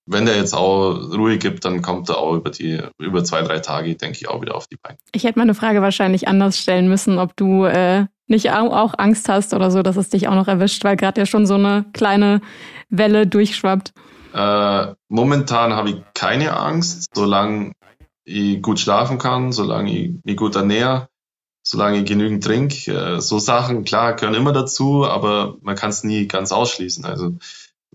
wenn der jetzt auch Ruhe gibt, dann kommt er auch über die über zwei, drei Tage, denke ich, auch wieder auf die Beine. Ich hätte meine Frage wahrscheinlich anders stellen müssen, ob du äh, nicht auch Angst hast oder so, dass es dich auch noch erwischt, weil gerade ja schon so eine kleine Welle durchschwappt. Äh, momentan habe ich keine Angst, solange ich gut schlafen kann, solange ich mich gut ernähre, solange ich genügend trinke. Äh, so Sachen, klar, gehören immer dazu, aber man kann es nie ganz ausschließen. Also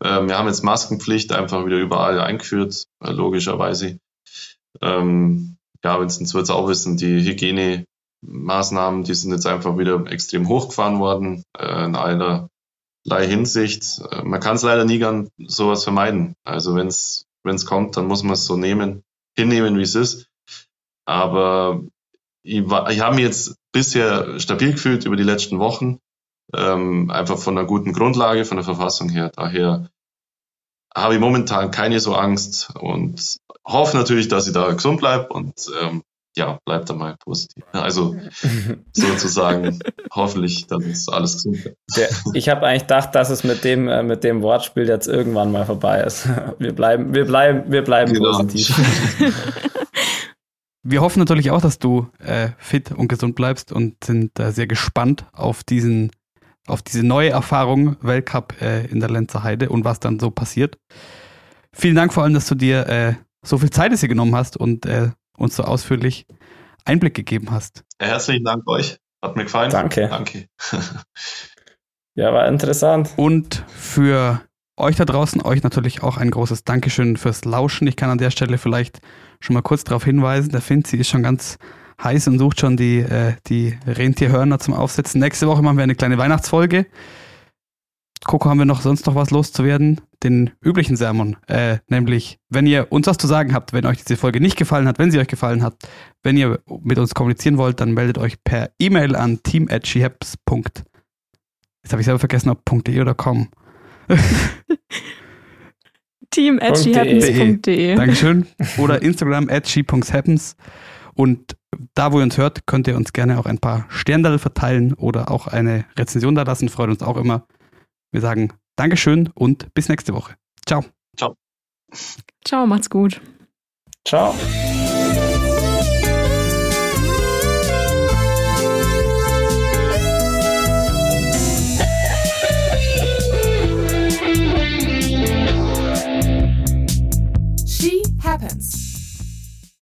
wir haben jetzt Maskenpflicht einfach wieder überall eingeführt, äh, logischerweise. Ähm, ja, Vincent wird es auch wissen, die Hygienemaßnahmen, die sind jetzt einfach wieder extrem hochgefahren worden, äh, in allerlei Hinsicht. Äh, man kann es leider nie ganz sowas vermeiden. Also wenn es kommt, dann muss man es so nehmen, hinnehmen, wie es ist. Aber ich, war, ich habe mich jetzt bisher stabil gefühlt über die letzten Wochen ähm, einfach von einer guten Grundlage, von der Verfassung her. Daher habe ich momentan keine so Angst und hoffe natürlich, dass ich da gesund bleibe und ähm, ja, bleibt da mal positiv. Also sozusagen hoffentlich, dass es alles gesund bleibt. Der, ich habe eigentlich gedacht, dass es mit dem, äh, mit dem Wortspiel jetzt irgendwann mal vorbei ist. Wir bleiben, wir bleiben, wir bleiben genau. positiv. Wir hoffen natürlich auch, dass du äh, fit und gesund bleibst und sind äh, sehr gespannt auf diesen auf diese neue Erfahrung Weltcup äh, in der Lenzer Heide und was dann so passiert. Vielen Dank vor allem, dass du dir äh, so viel Zeit hier genommen hast und äh, uns so ausführlich Einblick gegeben hast. Herzlichen Dank euch. Hat mir gefallen. Danke. Danke. ja, war interessant. Und für euch da draußen, euch natürlich auch ein großes Dankeschön fürs Lauschen. Ich kann an der Stelle vielleicht schon mal kurz darauf hinweisen, der Finzi ist schon ganz heiß und sucht schon die, äh, die Rentierhörner zum Aufsetzen. Nächste Woche machen wir eine kleine Weihnachtsfolge. Coco, haben wir noch sonst noch was loszuwerden? Den üblichen Sermon. Äh, nämlich, wenn ihr uns was zu sagen habt, wenn euch diese Folge nicht gefallen hat, wenn sie euch gefallen hat, wenn ihr mit uns kommunizieren wollt, dann meldet euch per E-Mail an team.shehaps. Jetzt habe ich selber vergessen, ob .de oder com. team.shehappens.de Dankeschön. Oder Instagram at she.happens. Und da, wo ihr uns hört, könnt ihr uns gerne auch ein paar Sterndal verteilen oder auch eine Rezension da lassen. Freut uns auch immer. Wir sagen Dankeschön und bis nächste Woche. Ciao. Ciao. Ciao, macht's gut. Ciao.